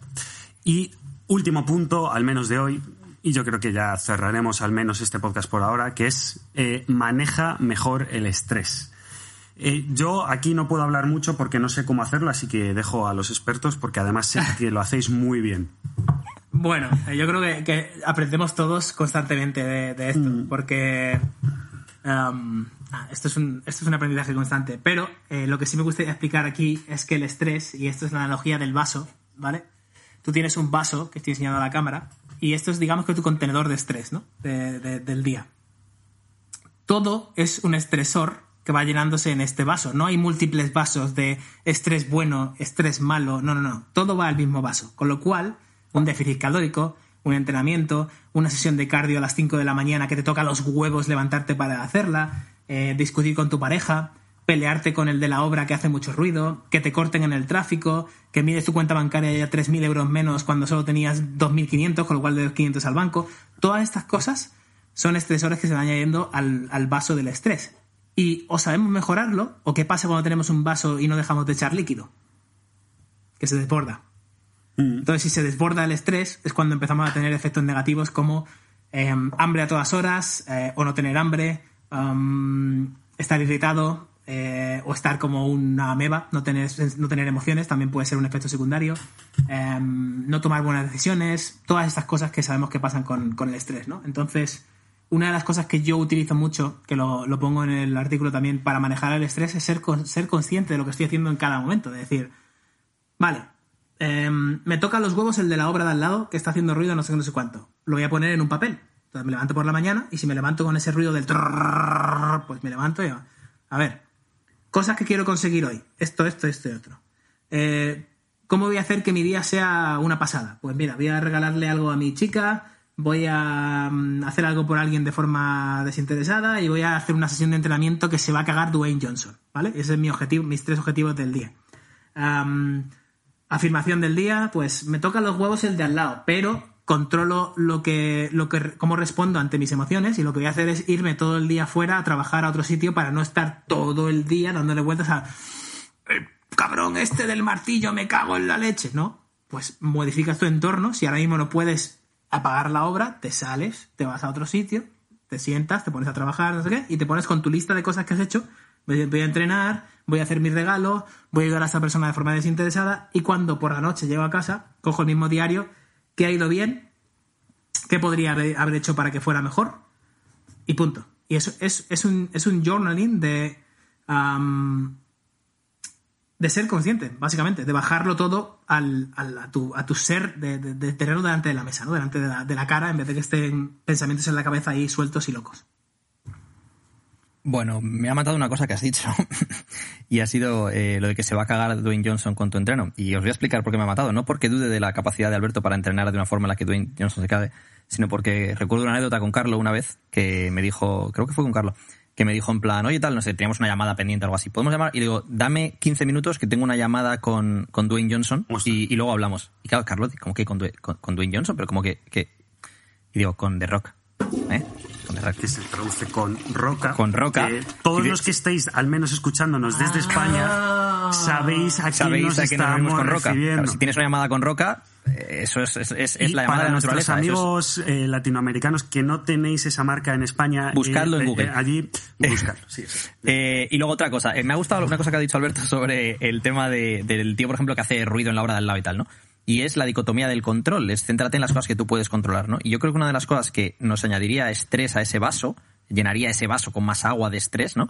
Y último punto, al menos de hoy, y yo creo que ya cerraremos al menos este podcast por ahora, que es eh, maneja mejor el estrés. Eh, yo aquí no puedo hablar mucho porque no sé cómo hacerlo, así que dejo a los expertos porque además sé que lo hacéis muy bien. Bueno, eh, yo creo que, que aprendemos todos constantemente de, de esto, porque um, ah, esto, es un, esto es un aprendizaje constante. Pero eh, lo que sí me gustaría explicar aquí es que el estrés, y esto es la analogía del vaso, ¿vale? Tú tienes un vaso que estoy enseñando a la cámara, y esto es, digamos, que tu contenedor de estrés, ¿no? De- de- del día. Todo es un estresor que va llenándose en este vaso. No hay múltiples vasos de estrés bueno, estrés malo. No, no, no. Todo va al mismo vaso. Con lo cual, un déficit calórico, un entrenamiento, una sesión de cardio a las 5 de la mañana que te toca los huevos levantarte para hacerla, eh, discutir con tu pareja, pelearte con el de la obra que hace mucho ruido, que te corten en el tráfico, que mires tu cuenta bancaria ya 3.000 euros menos cuando solo tenías 2.500, con lo cual de 500 al banco. Todas estas cosas son estresores que se van añadiendo al, al vaso del estrés. Y o sabemos mejorarlo, o qué pasa cuando tenemos un vaso y no dejamos de echar líquido. Que se desborda. Entonces, si se desborda el estrés, es cuando empezamos a tener efectos negativos como eh, hambre a todas horas, eh, o no tener hambre, am, estar irritado, eh, o estar como una ameba, no tener, no tener emociones, también puede ser un efecto secundario, em, no tomar buenas decisiones, todas estas cosas que sabemos que pasan con, con el estrés, ¿no? Entonces, una de las cosas que yo utilizo mucho, que lo, lo pongo en el artículo también para manejar el estrés, es ser, ser consciente de lo que estoy haciendo en cada momento. Es decir, vale, em, me toca los huevos el de la obra de al lado que está haciendo ruido no sé no sé cuánto. Lo voy a poner en un papel. Entonces me levanto por la mañana y si me levanto con ese ruido del trrrr, pues me levanto y a ver, cosas que quiero conseguir hoy. Esto, esto, esto y otro. ¿Cómo voy a hacer que mi día sea una pasada? Pues mira, voy a regalarle algo a mi chica, voy a mm, hacer algo por alguien de forma desinteresada y voy a hacer una sesión de entrenamiento que se va a cagar Dwayne Johnson, ¿vale? Ese es mi objetivo, mis tres objetivos del día. Afirmación del día, pues me tocan los huevos el de al lado, pero controlo lo que, lo que, cómo respondo ante mis emociones y lo que voy a hacer es irme todo el día fuera a trabajar a otro sitio para no estar todo el día dándole vueltas a el cabrón este del martillo, me cago en la leche, ¿no? Pues modificas tu entorno, si ahora mismo no puedes apagar la obra, te sales, te vas a otro sitio, te sientas, te pones a trabajar, no sé qué, y te pones con tu lista de cosas que has hecho, voy a entrenar, voy a hacer mi regalo, voy a ayudar a esta persona de forma desinteresada, y cuando por la noche llego a casa, cojo el mismo diario, qué ha ido bien, qué podría haber hecho para que fuera mejor, y punto. Y eso es, es, un, es un journaling de, de ser consciente, básicamente, de bajarlo todo al, al- a, tu, a tu ser, de, de- tenerlo delante de la mesa, ¿no? delante de la, de la cara, en vez de que estén pensamientos en la cabeza ahí sueltos y locos. Bueno, me ha matado una cosa que has dicho. y ha sido eh, lo de que se va a cagar Dwayne Johnson con tu entreno. Y os voy a explicar por qué me ha matado. No porque dude de la capacidad de Alberto para entrenar de una forma en la que Dwayne Johnson se cague, sino porque recuerdo una anécdota con Carlo una vez que me dijo, creo que fue con Carlo, que me dijo en plan, oye tal, no sé, teníamos una llamada pendiente o algo así. ¿Podemos llamar? Y digo, dame 15 minutos que tengo una llamada con, con Dwayne Johnson y, y luego hablamos. Y claro, Carlos, como que con, Dwayne- con, con Dwayne Johnson, pero como que, que... Y digo, con The Rock. ¿Eh? Que se traduce con roca. Con roca. Todos los que estéis, al menos escuchándonos desde España, sabéis a quién Sabéis nos a quién nos estamos vemos con Roca. Claro, si tienes una llamada con Roca, eh, eso es, es, es- la llamada para de nuestros naturaleza. eso es- amigos eh, latinoamericanos que no tenéis esa marca en España, Buscadlo eh, en eh, Google. allí, buscarlo. Sí, sí. Eh, y luego otra cosa, eh, me ha gustado una cosa que ha dicho Alberto sobre el tema de- del tío, por ejemplo, que hace ruido en la hora del lado y tal, ¿no? Y es la dicotomía del control, es céntrate en las cosas que tú puedes controlar, ¿no? Y yo creo que una de las cosas que nos añadiría estrés a ese vaso, llenaría ese vaso con más agua de estrés, ¿no?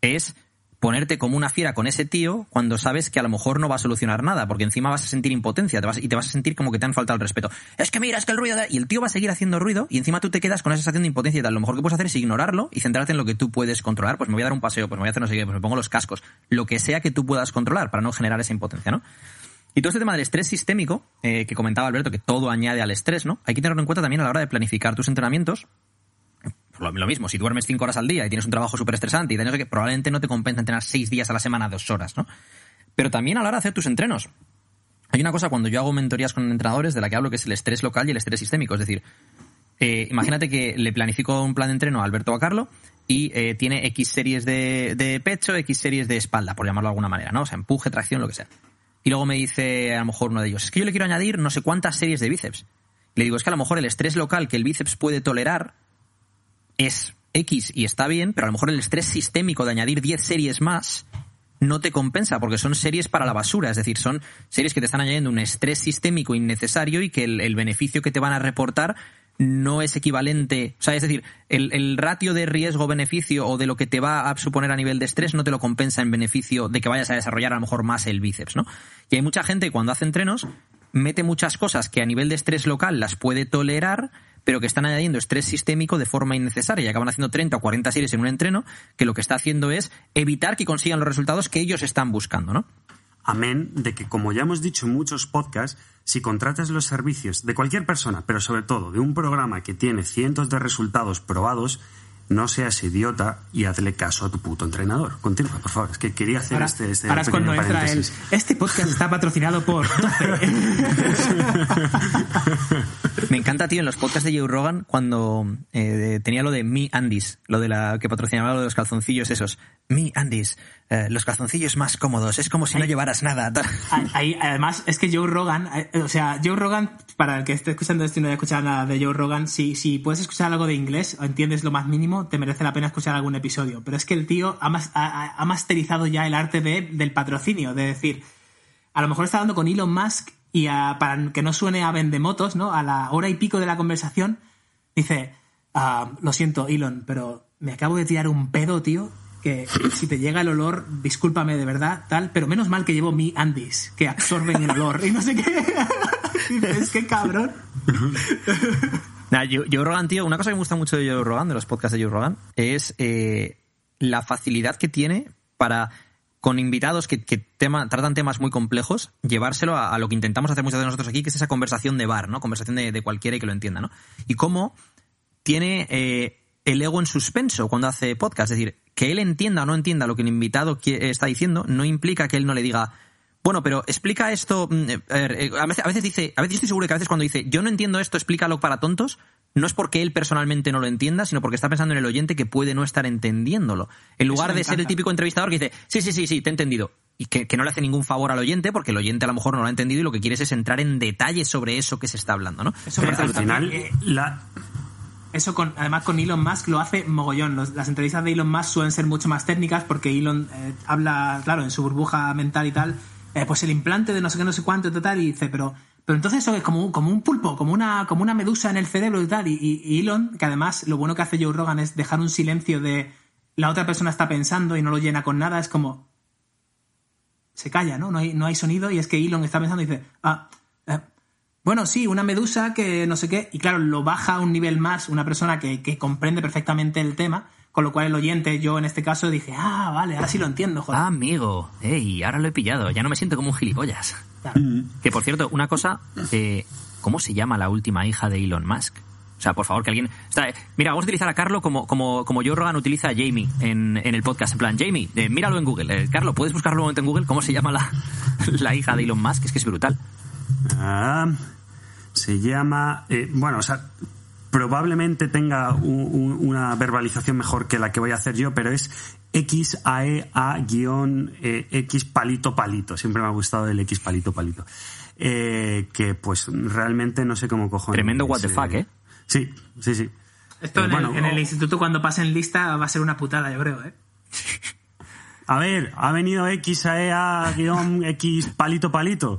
Es ponerte como una fiera con ese tío cuando sabes que a lo mejor no va a solucionar nada, porque encima vas a sentir impotencia te vas, y te vas a sentir como que te han faltado el respeto. Es que mira, es que el ruido... de-". Y el tío va a seguir haciendo ruido y encima tú te quedas con esa sensación de impotencia y tal. Lo mejor que puedes hacer es ignorarlo y centrarte en lo que tú puedes controlar. Pues me voy a dar un paseo, pues me voy a hacer no sé qué, pues me pongo los cascos. Lo que sea que tú puedas controlar para no generar esa impotencia, ¿no? Y todo este tema del estrés sistémico, eh, que comentaba Alberto, que todo añade al estrés, ¿no? Hay que tenerlo en cuenta también a la hora de planificar tus entrenamientos. Lo, lo mismo, si duermes cinco horas al día y tienes un trabajo súper estresante y sé qué, probablemente no te compensa entrenar seis días a la semana, dos horas, ¿no? Pero también a la hora de hacer tus entrenos. Hay una cosa cuando yo hago mentorías con entrenadores de la que hablo que es el estrés local y el estrés sistémico. Es decir, eh, imagínate que le planifico un plan de entreno a Alberto o a Carlo y eh, tiene X series de, de pecho, X series de espalda, por llamarlo de alguna manera, ¿no? O sea, empuje, tracción, lo que sea. Y luego me dice a lo mejor uno de ellos, es que yo le quiero añadir no sé cuántas series de bíceps. Le digo, es que a lo mejor el estrés local que el bíceps puede tolerar es X y está bien, pero a lo mejor el estrés sistémico de añadir 10 series más no te compensa porque son series para la basura, es decir, son series que te están añadiendo un estrés sistémico innecesario y que el, el beneficio que te van a reportar no es equivalente, o sea, es decir, el, el ratio de riesgo-beneficio o de lo que te va a suponer a nivel de estrés no te lo compensa en beneficio de que vayas a desarrollar a lo mejor más el bíceps, ¿no? Y hay mucha gente cuando hace entrenos mete muchas cosas que a nivel de estrés local las puede tolerar, pero que están añadiendo estrés sistémico de forma innecesaria y acaban haciendo 30 o 40 series en un entreno que lo que está haciendo es evitar que consigan los resultados que ellos están buscando, ¿no? Amén de que, como ya hemos dicho en muchos podcasts, si contratas los servicios de cualquier persona, pero sobre todo de un programa que tiene cientos de resultados probados, no seas idiota y hazle caso a tu puto entrenador. Continúa, por favor. Es que quería hacer Ahora, este, este ahora es cuando pequeño entra el. paréntesis. Este podcast está patrocinado por 12. Me encanta, tío, en los podcasts de Joe Rogan cuando eh, tenía lo de Me Andis, lo de la que patrocinaba lo de los calzoncillos esos. Me Andis, eh, los calzoncillos más cómodos, es como si no llevaras nada. Ahí, además, es que Joe Rogan, eh, o sea, Joe Rogan, para el que esté escuchando esto y no haya escuchado nada de Joe Rogan, si, si puedes escuchar algo de inglés o entiendes lo más mínimo, te merece la pena escuchar algún episodio. Pero es que el tío ha, mas- ha- ha masterizado ya el arte de, del patrocinio, de decir, a lo mejor está hablando con Elon Musk y a- para que no suene a vendemotos, ¿no? A la hora y pico de la conversación, dice, "Ah, lo siento, Elon, pero me acabo de tirar un pedo, tío, que si te llega el olor, discúlpame de verdad, tal, pero menos mal que llevo mi Andis, que absorben el olor, y no sé qué. Dices, qué cabrón. Nah, Joe, Joe Rogan, tío, una cosa que me gusta mucho de Joe Rogan, de los podcasts de Joe Rogan, es eh, la facilidad que tiene para con invitados que, que tema- tratan temas muy complejos, llevárselo a, a lo que intentamos hacer muchas de nosotros aquí, que es esa conversación de bar, ¿no? Conversación de, de cualquiera y que lo entienda, ¿no? Y cómo tiene eh, el ego en suspenso cuando hace podcast. Es decir, que él entienda o no entienda lo que el invitado qui- está diciendo no implica que él no le diga, bueno, pero explica esto. mm, eh, a, ver, eh, a veces, a veces dice, a veces estoy seguro que a veces cuando dice, yo no entiendo esto, explícalo para tontos, no es porque él personalmente no lo entienda, sino porque está pensando en el oyente que puede no estar entendiéndolo. En lugar de ser el típico entrevistador que dice, sí, sí, sí, sí, te he entendido. Y que, que no le hace ningún favor al oyente, porque el oyente a lo mejor no lo ha entendido y lo que quieres es entrar en detalle sobre eso que se está hablando, ¿no? Eso Pero al final, Eh, la, Eso con, además con Elon Musk lo hace mogollón. Las entrevistas de Elon Musk suelen ser mucho más técnicas porque Elon eh, habla, claro, en su burbuja mental y tal, eh, pues el implante de no sé qué, no sé cuánto y tal, y dice, pero, pero entonces eso es como, como un pulpo, como una, como una medusa en el cerebro y tal. Y, Elon, que además lo bueno que hace Joe Rogan es dejar un silencio de la otra persona está pensando y no lo llena con nada, es como se calla, ¿no? No hay, no hay sonido y es que Elon está pensando y dice, ah, bueno, sí, una medusa que no sé qué, y claro, lo baja a un nivel más una persona que, que comprende perfectamente el tema, con lo cual el oyente, yo en este caso dije, ah, vale, ahora sí lo entiendo, joder. Ah, amigo, ey, ahora lo he pillado, ya no me siento como un gilipollas. Claro. Que por cierto, una cosa, eh, ¿cómo se llama la última hija de Elon Musk? O sea, por favor, que alguien... o sea, mira, vamos a utilizar a Carlo como, como, como Joe Rogan utiliza a Jamie en, en el podcast. En plan, Jamie, eh, míralo en Google. Eh, Carlo, ¿puedes buscarlo un momento en Google? ¿Cómo se llama la, la hija de Elon Musk? Es que es brutal. Ah, se llama. eh, bueno, o sea, probablemente tenga u- u- una verbalización mejor que la que voy a hacer yo, pero es XAEA-X palito palito. Siempre me ha gustado el X palito palito. Eh, que pues realmente no sé cómo cojones. Tremendo what the fuck, ¿eh? Sí, sí, sí. Esto Eh, en, bueno, el, en el instituto cuando pasen lista va a ser una putada, yo creo, ¿eh? A ver, ha venido XAEA-X palito palito.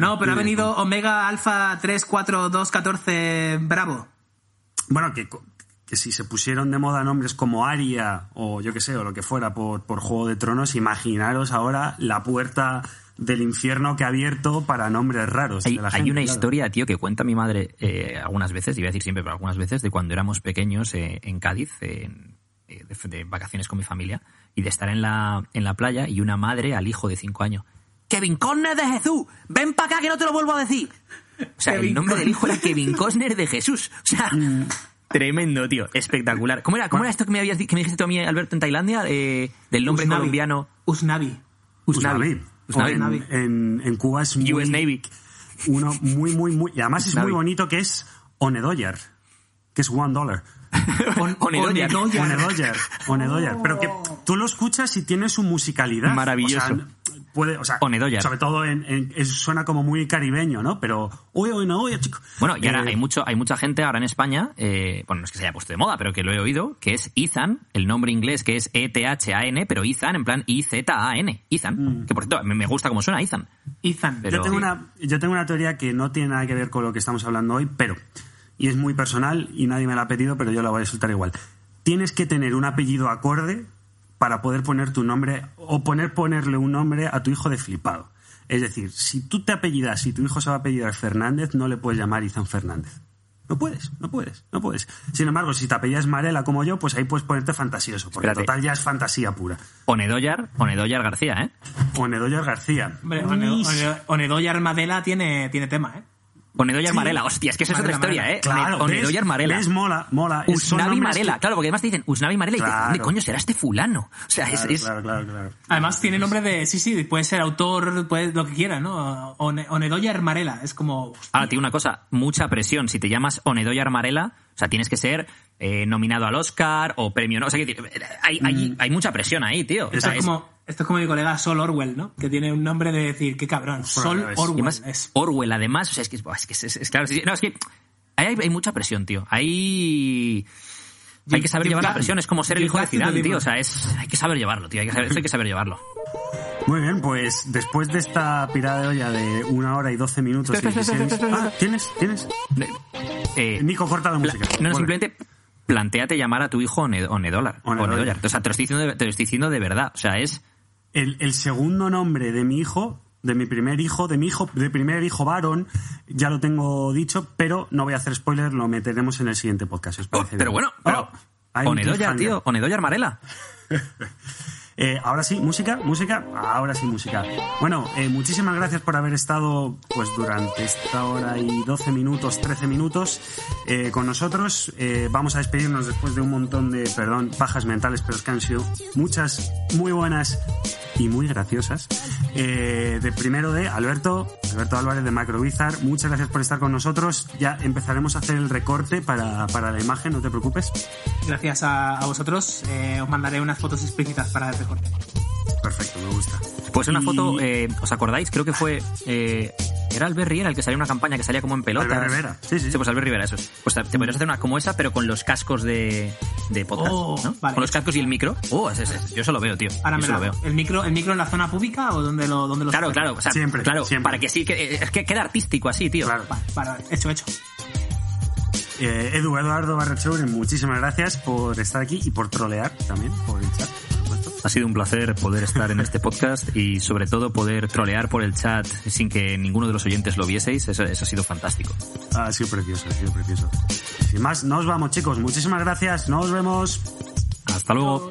No, pero ha venido Omega Alpha 34214 Bravo. Bueno, que, que si se pusieron de moda nombres como Aria o yo que sé, o lo que fuera por, por Juego de Tronos, imaginaros ahora la puerta del infierno que ha abierto para nombres raros. Hay, de la hay gente, una claro. historia, tío, que cuenta mi madre eh, algunas veces, iba a decir siempre, pero algunas veces, de cuando éramos pequeños eh, en Cádiz, en- eh, de, de vacaciones con mi familia, y de estar en la, en la playa y una madre al hijo de cinco años. Kevin Costner de Jesús, ven para acá que no te lo vuelvo a decir. O sea, el nombre del hijo era. Kevin Costner de Jesús. O sea, tremendo, tío, espectacular. ¿Cómo era, cómo era esto que me habías que me dijiste tú a mí, Alberto, en Tailandia? Eh, del nombre Usnavi. colombiano Usnavi. Usnavi. Usnavi. Usnavi. En, en- en Cuba es muy, US Navy. uno muy, muy, muy. Y además es Usnavi. muy bonito que es Onedoyar, que es one dollar. On- Onedoyar. Onedoyar. Onedoyar, Onedoyar. Pero que tú lo escuchas y tiene su musicalidad. Maravilloso. O sea, puede, o sea, Onedoyar. Sobre todo en, suena como muy caribeño, ¿no? Pero, oye, oye, oye, chico. Bueno, y ahora Eh, hay mucho, hay mucha gente ahora en España, eh, bueno, no es que se haya puesto de moda, pero que lo he oído, que es Ethan, el nombre inglés que es E-T-H-A-N, pero Ethan en plan I-Z-A-N, Ethan, que por cierto, me me gusta cómo suena Ethan. Ethan. Pero- yo, tengo una, yo tengo una teoría que no tiene nada que ver con lo que estamos hablando hoy, pero, y es muy personal y nadie me la ha pedido, pero yo la voy a soltar igual. Tienes que tener un apellido acorde para poder poner tu nombre o poner ponerle un nombre a tu hijo de flipado. Es decir, si tú te apellidas, si tu hijo se va a apellidar Fernández, no le puedes llamar Izan Fernández. No puedes, no puedes, no puedes. Sin embargo, si te apellidas Marela como yo, pues ahí puedes ponerte fantasioso, porque Espérate. total ya es fantasía pura. Onedoyar, Onedoyar García, ¿eh? O Nedoyer García. Hombre, Onedoyar Madela tiene, tiene tema, ¿eh? Onedoyar Sí. Marela, hostia, es que eso es otra historia, Marela. ¿eh? Claro, Onedoyar ¿ves? Marela. ¿Ves? Mola, mola. Es- Usnavi Marela, que- claro, porque además te dicen Usnavi Marela y dices, Claro. ¿dónde coño será este fulano? O sea, es- Claro, es, claro, claro, claro. Además tiene nombre de... Sí, sí, puede ser autor, puede lo que quiera, ¿no? One- Onedoyar Marela. Es como... Ahora, tío, una cosa, mucha presión. Si te llamas Onedoyar Marela, o sea, tienes que ser eh, nominado al Oscar o premio, ¿no? O sea, que, hay, hay, hay mucha presión ahí, tío. O Esto sea, es es- como, esto es como mi colega Sol Orwell, ¿no? Que tiene un nombre de decir, qué cabrón. Sol Orwell. además, Es. Orwell, además, o sea, es que es, que es, claro, no, es que hay, hay mucha presión, tío. Ahí hay que saber llevar la presión, es como ser el hijo de Zidane, tío. O sea, es, hay que saber llevarlo, tío. Hay que saber, esto hay que saber llevarlo. Muy bien, pues después de esta pirada de olla de una hora y doce minutos y Espera, espera, 16... espera, espera, Ah, ¿tienes? ¿Tienes? Eh, Nico, corta la música. no, no, simplemente planteate llamar a tu hijo One- Onedolar. Onedoyar. Onedoyar. O sea, te lo estoy diciendo de, te lo estoy diciendo de verdad. O sea, es... El, el segundo nombre de mi hijo, de mi primer hijo, de mi hijo, de primer hijo varón, ya lo tengo dicho, pero no voy a hacer spoiler, lo meteremos en el siguiente podcast. ¿os Oh, parece pero bien? bueno, pero... Oh, tío. Onedoyar Marela. Eh, ahora sí, música, música, ahora sí, música. Bueno, eh, muchísimas gracias por haber estado pues durante esta hora y 12 minutos, 13 minutos eh, con nosotros. Vamos a despedirnos después de un montón de, perdón, pajas mentales, pero es que han sido muchas muy buenas y muy graciosas. De primero de Alberto, Alberto Álvarez de Macrovizar, muchas gracias por estar con nosotros. Ya empezaremos a hacer el recorte para, para la imagen, no te preocupes. Gracias a, vosotros. os mandaré unas fotos explícitas para el Perfecto, me gusta. Pues una Y- foto, eh, ¿os acordáis? Creo que fue... eh, ¿Era Albert Riera el que salía en una campaña que salía como en pelotas? Albert Rivera, sí, sí. pues Albert Rivera, eso es. Pues te podrías hacer una como esa, pero con los cascos de, de podcast, Oh, ¿no? vale. Con los cascos y el micro. Oh, ese- ese- yo eso lo veo, tío. Ahora yo me lo veo. ¿El micro, ¿El micro en la zona pública o dónde lo, dónde lo Claro, claro, o sea, Siempre, claro, siempre. para que sí, que, es que queda artístico así, tío. Claro. Vale, vale, vale, hecho, hecho. Eh, Edu, Eduardo Barrecheur, muchísimas gracias por estar aquí y por trolear también por el chat. Ha sido un placer poder estar en este podcast y sobre todo poder trolear por el chat sin que ninguno de los oyentes lo vieseis. Eso, eso ha sido fantástico. Ha sido precioso, ha sido precioso. Sin más, nos vamos chicos, muchísimas gracias, nos vemos. Hasta luego.